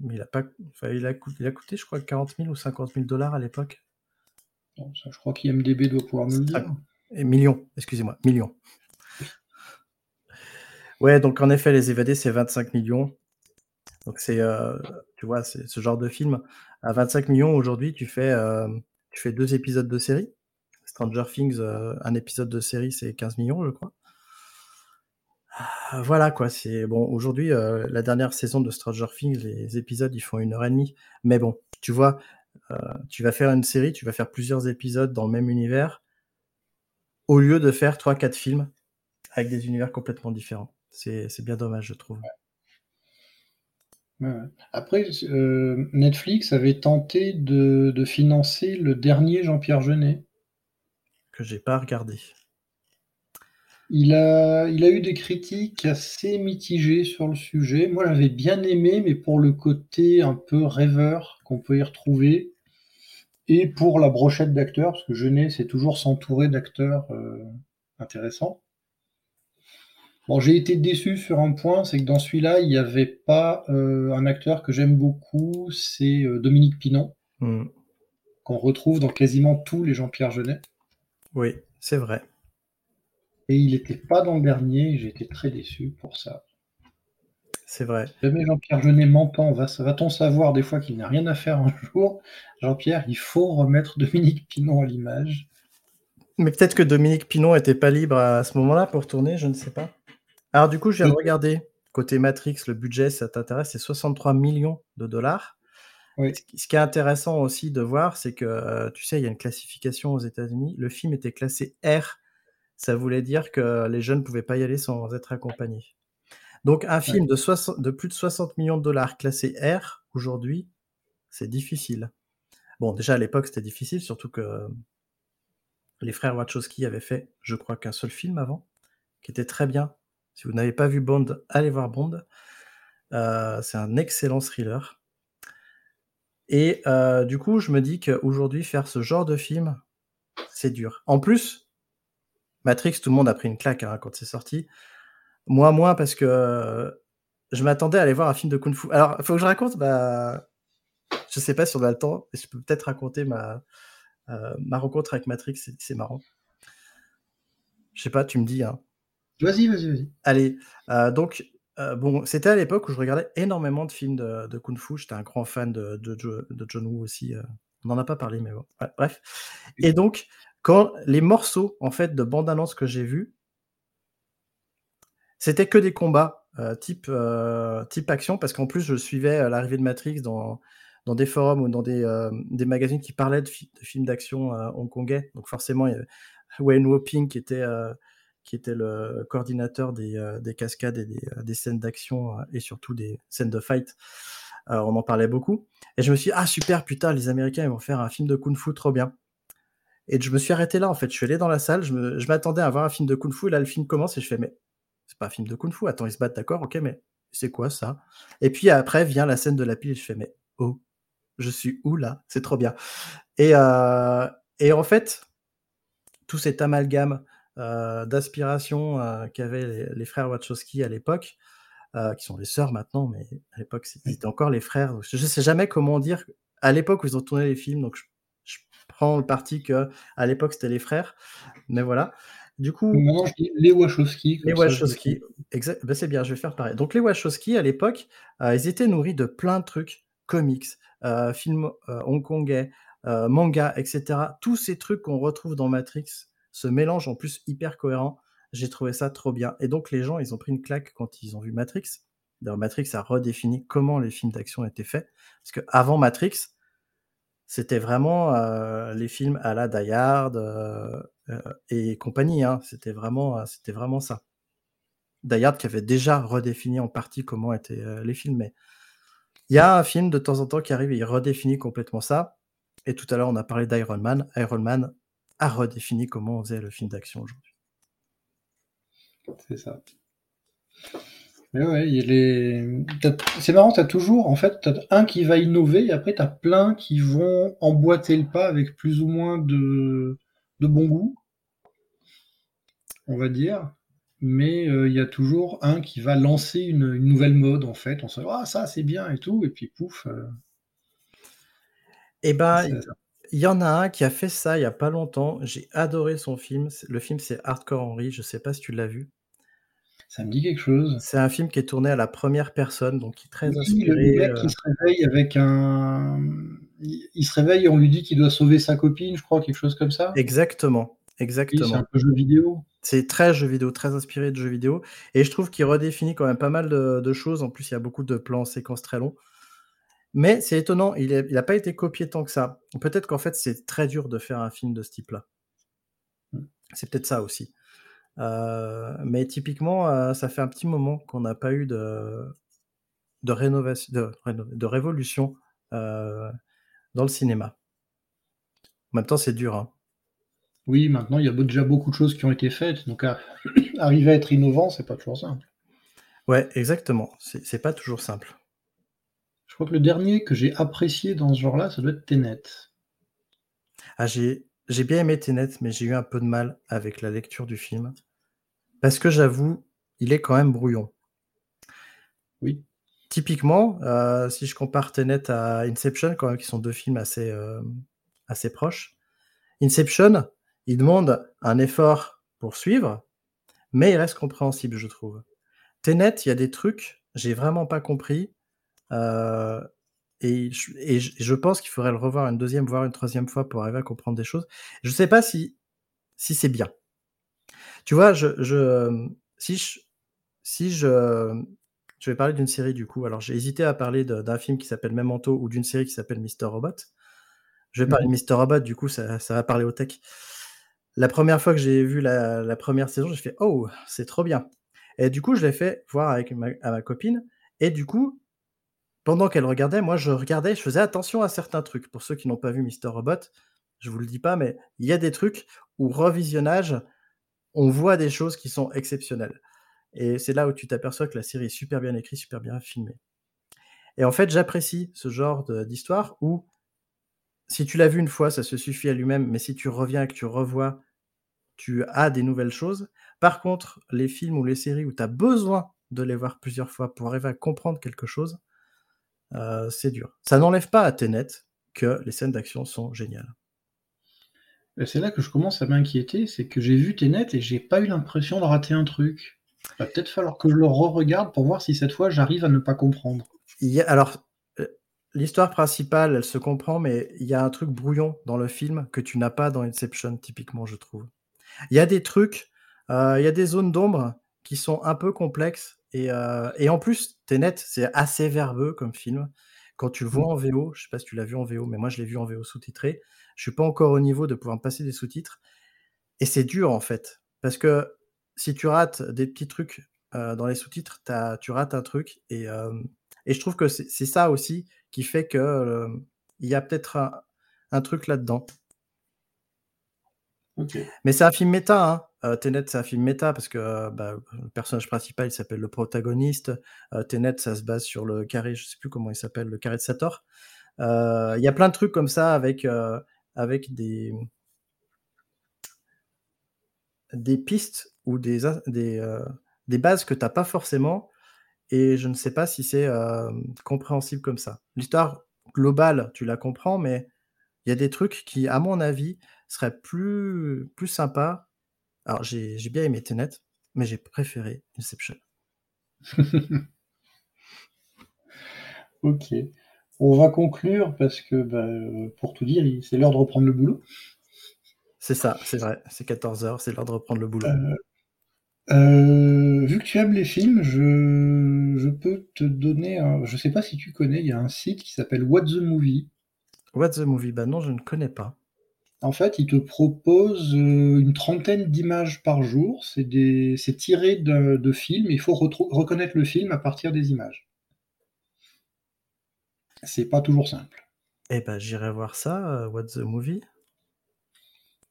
mais il a pas, il a, coûté, il a coûté, je crois, 40 000 ou 50 000 dollars à l'époque. je crois qu'IMDB doit pouvoir nous le dire. et millions, excusez-moi, millions. Ouais, donc en effet, Les Évadés, c'est 25 millions. Donc c'est, euh, tu vois, c'est ce genre de film. À 25 millions aujourd'hui, tu fais, euh, tu fais deux épisodes de série. Stranger Things, euh, un épisode de série, c'est 15 millions, je crois. Ah, voilà quoi, c'est bon. Aujourd'hui, la dernière saison de Stranger Things, les épisodes, ils font une heure et demie. Mais bon, tu vois, tu vas faire une série, tu vas faire plusieurs épisodes dans le même univers, au lieu de faire 3-4 films avec des univers complètement différents. C'est bien dommage, je trouve. Après, euh, Netflix avait tenté de, financer le dernier Jean-Pierre Jeunet. Que j'ai pas regardé. Il a, il a eu des critiques assez mitigées sur le sujet. Moi, j'avais bien aimé, mais pour le côté un peu rêveur qu'on peut y retrouver, et pour la brochette d'acteurs, parce que Jeunet, c'est toujours s'entourer d'acteurs euh, intéressants. Bon, j'ai été déçu sur un point, c'est que dans celui-là, il n'y avait pas euh, un acteur que j'aime beaucoup, c'est euh, Dominique Pinon, hmm. qu'on retrouve dans quasiment tous les Jean-Pierre Jeunet. Oui, c'est vrai. Et il n'était pas dans le dernier, j'ai été très déçu pour ça. C'est vrai. jamais Jean-Pierre Jeunet m'entend, va-t-on savoir des fois qu'il n'a rien à faire un jour? Jean-Pierre, il faut remettre Dominique Pinon à l'image. Mais peut-être que Dominique Pinon n'était pas libre à ce moment-là pour tourner, je ne sais pas. Alors du coup, je viens de regarder. Côté Matrix, le budget, ça t'intéresse, c'est 63 millions de dollars. Ce qui est intéressant aussi de voir, c'est que, euh, tu sais, il y a une classification aux États-Unis. Le film était classé R. Ça voulait dire que les jeunes ne pouvaient pas y aller sans être accompagnés. Donc, un film de, de, plus de 60 millions de dollars classé R, aujourd'hui, c'est difficile. Bon, déjà à l'époque, c'était difficile, surtout que les frères Wachowski avaient fait, je crois, qu'un seul film avant, qui était très bien, si vous n'avez pas vu Bond, allez voir Bond. Euh, c'est un excellent thriller. Et euh, du coup, je me dis qu'aujourd'hui, faire ce genre de film, c'est dur. En plus, Matrix, tout le monde a pris une claque hein, quand c'est sorti. Moi, moins, parce que je m'attendais à aller voir un film de Kung Fu. Alors, il faut que je raconte, bah, je sais pas si on a le temps, je peux peut-être raconter ma, euh, ma rencontre avec Matrix, c'est marrant. Je sais pas, tu me dis. Hein. Vas-y, vas-y, vas-y. Allez, euh, donc, euh, bon, c'était à l'époque où je regardais énormément de films de, Kung Fu. J'étais un grand fan de, John Woo aussi. Euh, on n'en a pas parlé, mais bon. bref. Et donc, quand les morceaux, en fait, de bande-annonce que j'ai vus, c'était que des combats type, type action, parce qu'en plus, je suivais l'arrivée de Matrix dans, dans des forums ou dans des, des magazines qui parlaient de, films d'action hongkongais. Donc forcément, il y avait Wayne Woping qui était qui était le coordinateur des, euh, des cascades et des, euh, scènes d'action euh, et surtout des scènes de fight. on en parlait beaucoup. Et je me suis dit, ah super, putain, les Américains, ils vont faire un film de Kung Fu trop bien. Et je me suis arrêté là, en fait. Je suis allé dans la salle, je m'attendais à voir un film de Kung Fu, et là, le film commence, et je fais, mais c'est pas un film de Kung Fu, attends, ils se battent, d'accord, ok, mais c'est quoi ça? Et puis après vient la scène de la pile, et je fais, mais oh, je suis où là? C'est trop bien. Et, et en fait, tout cet amalgame d'aspiration euh, qu'avaient les, frères Wachowski à l'époque, euh, qui sont les sœurs maintenant, mais à l'époque c'était encore les frères. Je ne sais jamais comment dire. À l'époque où ils ont tourné les films, donc je, prends le parti que à l'époque c'était les frères, mais voilà. Du coup, les Wachowski. les Wachowski, exact, bah, c'est bien, je vais faire pareil. Donc les Wachowski, à l'époque, euh, ils étaient nourris de plein de trucs, comics, euh, films euh, hongkongais, euh, manga, etc. Tous ces trucs qu'on retrouve dans Matrix se mélangent en plus hyper cohérent. J'ai trouvé ça trop bien. Et donc les gens, ils ont pris une claque quand ils ont vu Matrix. D'ailleurs, Matrix a redéfini comment les films d'action étaient faits. Parce que avant Matrix, c'était vraiment euh, les films à la Die Hard euh, euh, et compagnie. Hein. C'était vraiment, vraiment ça. Die Hard qui avait déjà redéfini en partie comment étaient les films. Mais il y a un film de temps en temps qui arrive et il redéfinit complètement ça. Et tout à l'heure, on a parlé d'Iron Man. Iron Man a redéfini comment on faisait le film d'action aujourd'hui. C'est ça. Mais ouais, il t'as- c'est marrant, t'as toujours, en fait, un qui va innover et après t'as plein qui vont emboîter le pas avec plus ou moins de, de bon goût, on va dire. Mais euh, il y a toujours un qui va lancer une, une nouvelle mode, en fait. On se dit, ah, ça, c'est bien et tout, et puis pouf. euh, Et ben, il y en a un qui a fait ça il y a pas longtemps. J'ai adoré son film. Le film, c'est Hardcore Henry. Je sais pas si tu l'as vu. ça me dit quelque chose. C'est un film qui est tourné à la première personne, donc qui est très Oui, le inspiré. mec euh, qui se réveille avec un. Il se réveille et on lui dit qu'il doit sauver sa copine, je crois, quelque chose comme ça. Exactement, Oui, c'est exactement. un peu jeu vidéo. C'est très jeu vidéo, très inspiré de jeux vidéo. Et je trouve qu'il redéfinit quand même pas mal de, de choses. En plus, il y a beaucoup de plans séquences très longs. Mais c'est étonnant, il n'a pas été copié tant que ça. Peut-être qu'en fait, c'est très dur de faire un film de ce type-là. Mm. C'est peut-être ça aussi. Euh, mais typiquement, euh, ça fait un petit moment qu'on n'a pas eu de, de rénovation, de, révolution euh, dans le cinéma. En même temps, c'est dur. Hein. Oui, maintenant, il y a déjà beaucoup de choses qui ont été faites. Donc, à- arriver à être innovant, c'est pas toujours simple. Ouais, exactement. C'est pas toujours simple. Je crois que le dernier que j'ai apprécié dans ce genre-là, ça doit être Tenet. Ah, j'ai bien aimé Tenet, mais j'ai eu un peu de mal avec la lecture du film. Parce que j'avoue, il est quand même brouillon. Oui. Typiquement, euh, si je compare Tenet à Inception, quand même, qui sont deux films assez, euh, assez proches, Inception, il demande un effort pour suivre, mais il reste compréhensible, je trouve. Tenet, il y a des trucs, j'ai vraiment pas compris. Euh, et, je, et je- je pense qu'il faudrait le revoir une deuxième, voire une troisième fois pour arriver à comprendre des choses. Je sais pas si, si c'est bien. Tu vois, je, je, si je, si je, je vais parler d'une série du coup. Alors j'ai hésité à parler d'un film qui s'appelle Memento ou d'une série qui s'appelle Mister Robot. Je vais parler de Mister Robot, du coup ça, ça va parler au tech. La première fois que j'ai vu la, la première saison, j'ai fait oh c'est trop bien. Et du coup je l'ai fait voir avec ma, à ma copine. Et du coup, pendant qu'elle regardait, moi je regardais, je faisais attention à certains trucs. Pour ceux qui n'ont pas vu Mister Robot, je vous le dis pas, mais il y a des trucs où revisionnage, on voit des choses qui sont exceptionnelles. Et c'est là où tu t'aperçois que la série est super bien écrite, super bien filmée. Et en fait, j'apprécie ce genre d'histoire où, si tu l'as vu une fois, ça se suffit à lui-même, mais si tu reviens et que tu revois, tu as des nouvelles choses. Par contre, les films ou les séries où tu as besoin de les voir plusieurs fois pour arriver à comprendre quelque chose, euh, c'est dur. Ça n'enlève pas à Tenet que les scènes d'action sont géniales. C'est là que je commence à m'inquiéter, c'est que j'ai vu Tenet et j'ai pas eu l'impression de rater un truc. Il va peut-être falloir que je le re-regarde pour voir si cette fois j'arrive à ne pas comprendre. Il y a- alors, euh, l'histoire principale, elle se comprend, mais il y a un truc brouillon dans le film que tu n'as pas dans Inception, typiquement, je trouve. Il y a des trucs, euh, il y a des zones d'ombre qui sont un peu complexes. Et, euh, et en plus, Tenet, c'est assez verbeux comme film. Quand tu le vois en VO, je sais pas si tu l'as vu en VO, mais moi je l'ai vu en VO sous-titré. Je suis pas encore au niveau de pouvoir me passer des sous-titres. Et c'est dur en fait. Parce que si tu rates des petits trucs euh, dans les sous-titres, tu rates un truc. Et, euh, et je trouve que c'est ça aussi qui fait que il y a peut-être un, un truc là-dedans. Mais c'est un film méta, hein. Euh, c'est un film méta parce que euh, bah, le personnage principal, il s'appelle le protagoniste. Euh, ça se base sur le carré, je sais plus comment il s'appelle, le carré de Sator. Euh, Il y a plein de trucs comme ça avec, avec des, des pistes ou des, des, des bases que tu n'as pas forcément. Et je ne sais pas si c'est compréhensible comme ça. L'histoire globale, tu la comprends, mais il y a des trucs qui, à mon avis, seraient plus, plus sympas Alors, j'ai j'ai bien aimé Tenet, mais j'ai préféré Inception. Ok. On va conclure parce que, bah, pour tout dire, c'est l'heure de reprendre le boulot. C'est ça, c'est vrai. C'est 14h, c'est l'heure de reprendre le boulot. Euh, euh, vu que tu aimes les films, je, je peux te donner un... Je sais pas si tu connais, il y a un site qui s'appelle What the Movie. What the Movie? Bah non, je ne connais pas. En fait, il te propose euh, une trentaine d'images par jour. C'est tiré de, de films. Il faut reconnaître le film à partir des images. C'est pas toujours simple. Eh ben, j'irai voir ça, euh, What the Movie.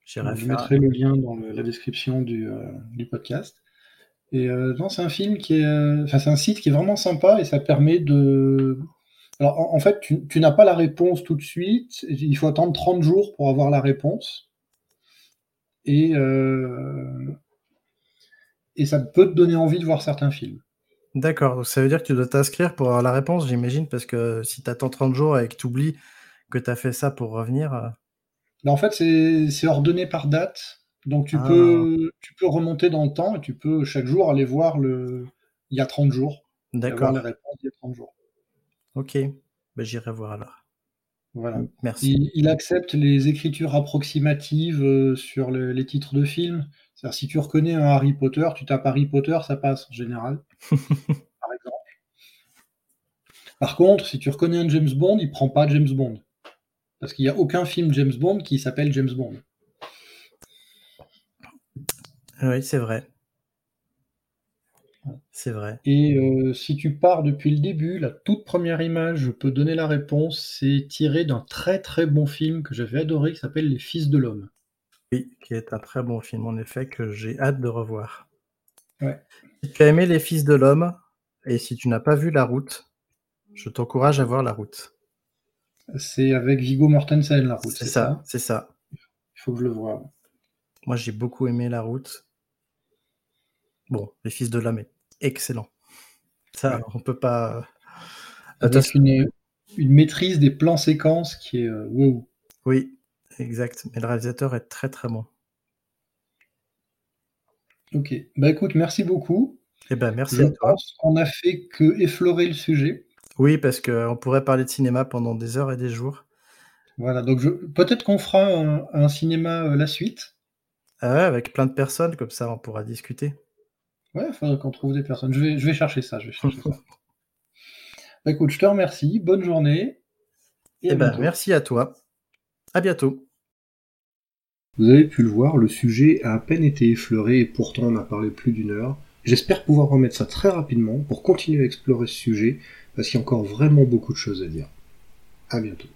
Je mettrai le lien dans la description du, euh, du podcast. Et euh, non, c'est un film qui est, enfin, c'est un site qui est vraiment sympa et ça permet de. Alors, en, fait, tu, tu n'as pas la réponse tout de suite. Il faut attendre 30 jours pour avoir la réponse. Et, et ça peut te donner envie de voir certains films. D'accord, donc ça veut dire que tu dois t'inscrire pour avoir la réponse, j'imagine, parce que si tu attends 30 jours et que tu oublies que tu as fait ça pour revenir. Euh en fait, c'est ordonné par date. Donc tu, ah. peux, tu peux remonter dans le temps et tu peux chaque jour aller voir le. Il y a 30 jours. D'accord. il y a 30 jours. Ok, bah, j'irai voir alors. Voilà. Merci. Il, accepte les écritures approximatives euh, sur les titres de films. C'est-à-dire, si tu reconnais un Harry Potter, tu tapes Harry Potter, ça passe en général. par exemple. Par contre, si tu reconnais un James Bond, il prend pas James Bond. Parce qu'il n'y a aucun film James Bond qui s'appelle James Bond. Oui, c'est vrai. C'est vrai. Et euh, si tu pars depuis le début, la toute première image, je peux donner la réponse, c'est tiré d'un très très bon film que j'avais adoré qui s'appelle Les Fils de l'Homme. Oui, qui est un très bon film, en effet, que j'ai hâte de revoir. Si tu as aimé Les Fils de l'Homme, et si tu n'as pas vu La Route, je t'encourage à voir La Route. C'est avec Viggo Mortensen, La Route. C'est ça, c'est ça. Il faut que je le voie. Moi, j'ai beaucoup aimé La Route. Bon, Les Fils de l'Homme est excellent. Ça, on peut pas. Avec une, une, maîtrise des plans séquences qui est euh, wow. Oui, Exact, mais le réalisateur est très très bon. Ok, bah écoute, merci beaucoup. Eh ben merci à toi. On a fait que effleurer le sujet. Oui, parce qu'on pourrait parler de cinéma pendant des heures et des jours. Voilà, donc je... peut-être qu'on fera un, cinéma euh, la suite. Ah ouais, avec plein de personnes, comme ça on pourra discuter. Ouais, il faudrait qu'on trouve des personnes. Je vais, je vais chercher ça. Je vais chercher ça. Bah, écoute, je te remercie. Bonne journée. Et, eh ben, merci à toi. À bientôt. Vous avez pu le voir, le sujet a à peine été effleuré et pourtant on a parlé plus d'une heure. J'espère pouvoir remettre ça très rapidement pour continuer à explorer ce sujet parce qu'il y a encore vraiment beaucoup de choses à dire. À bientôt.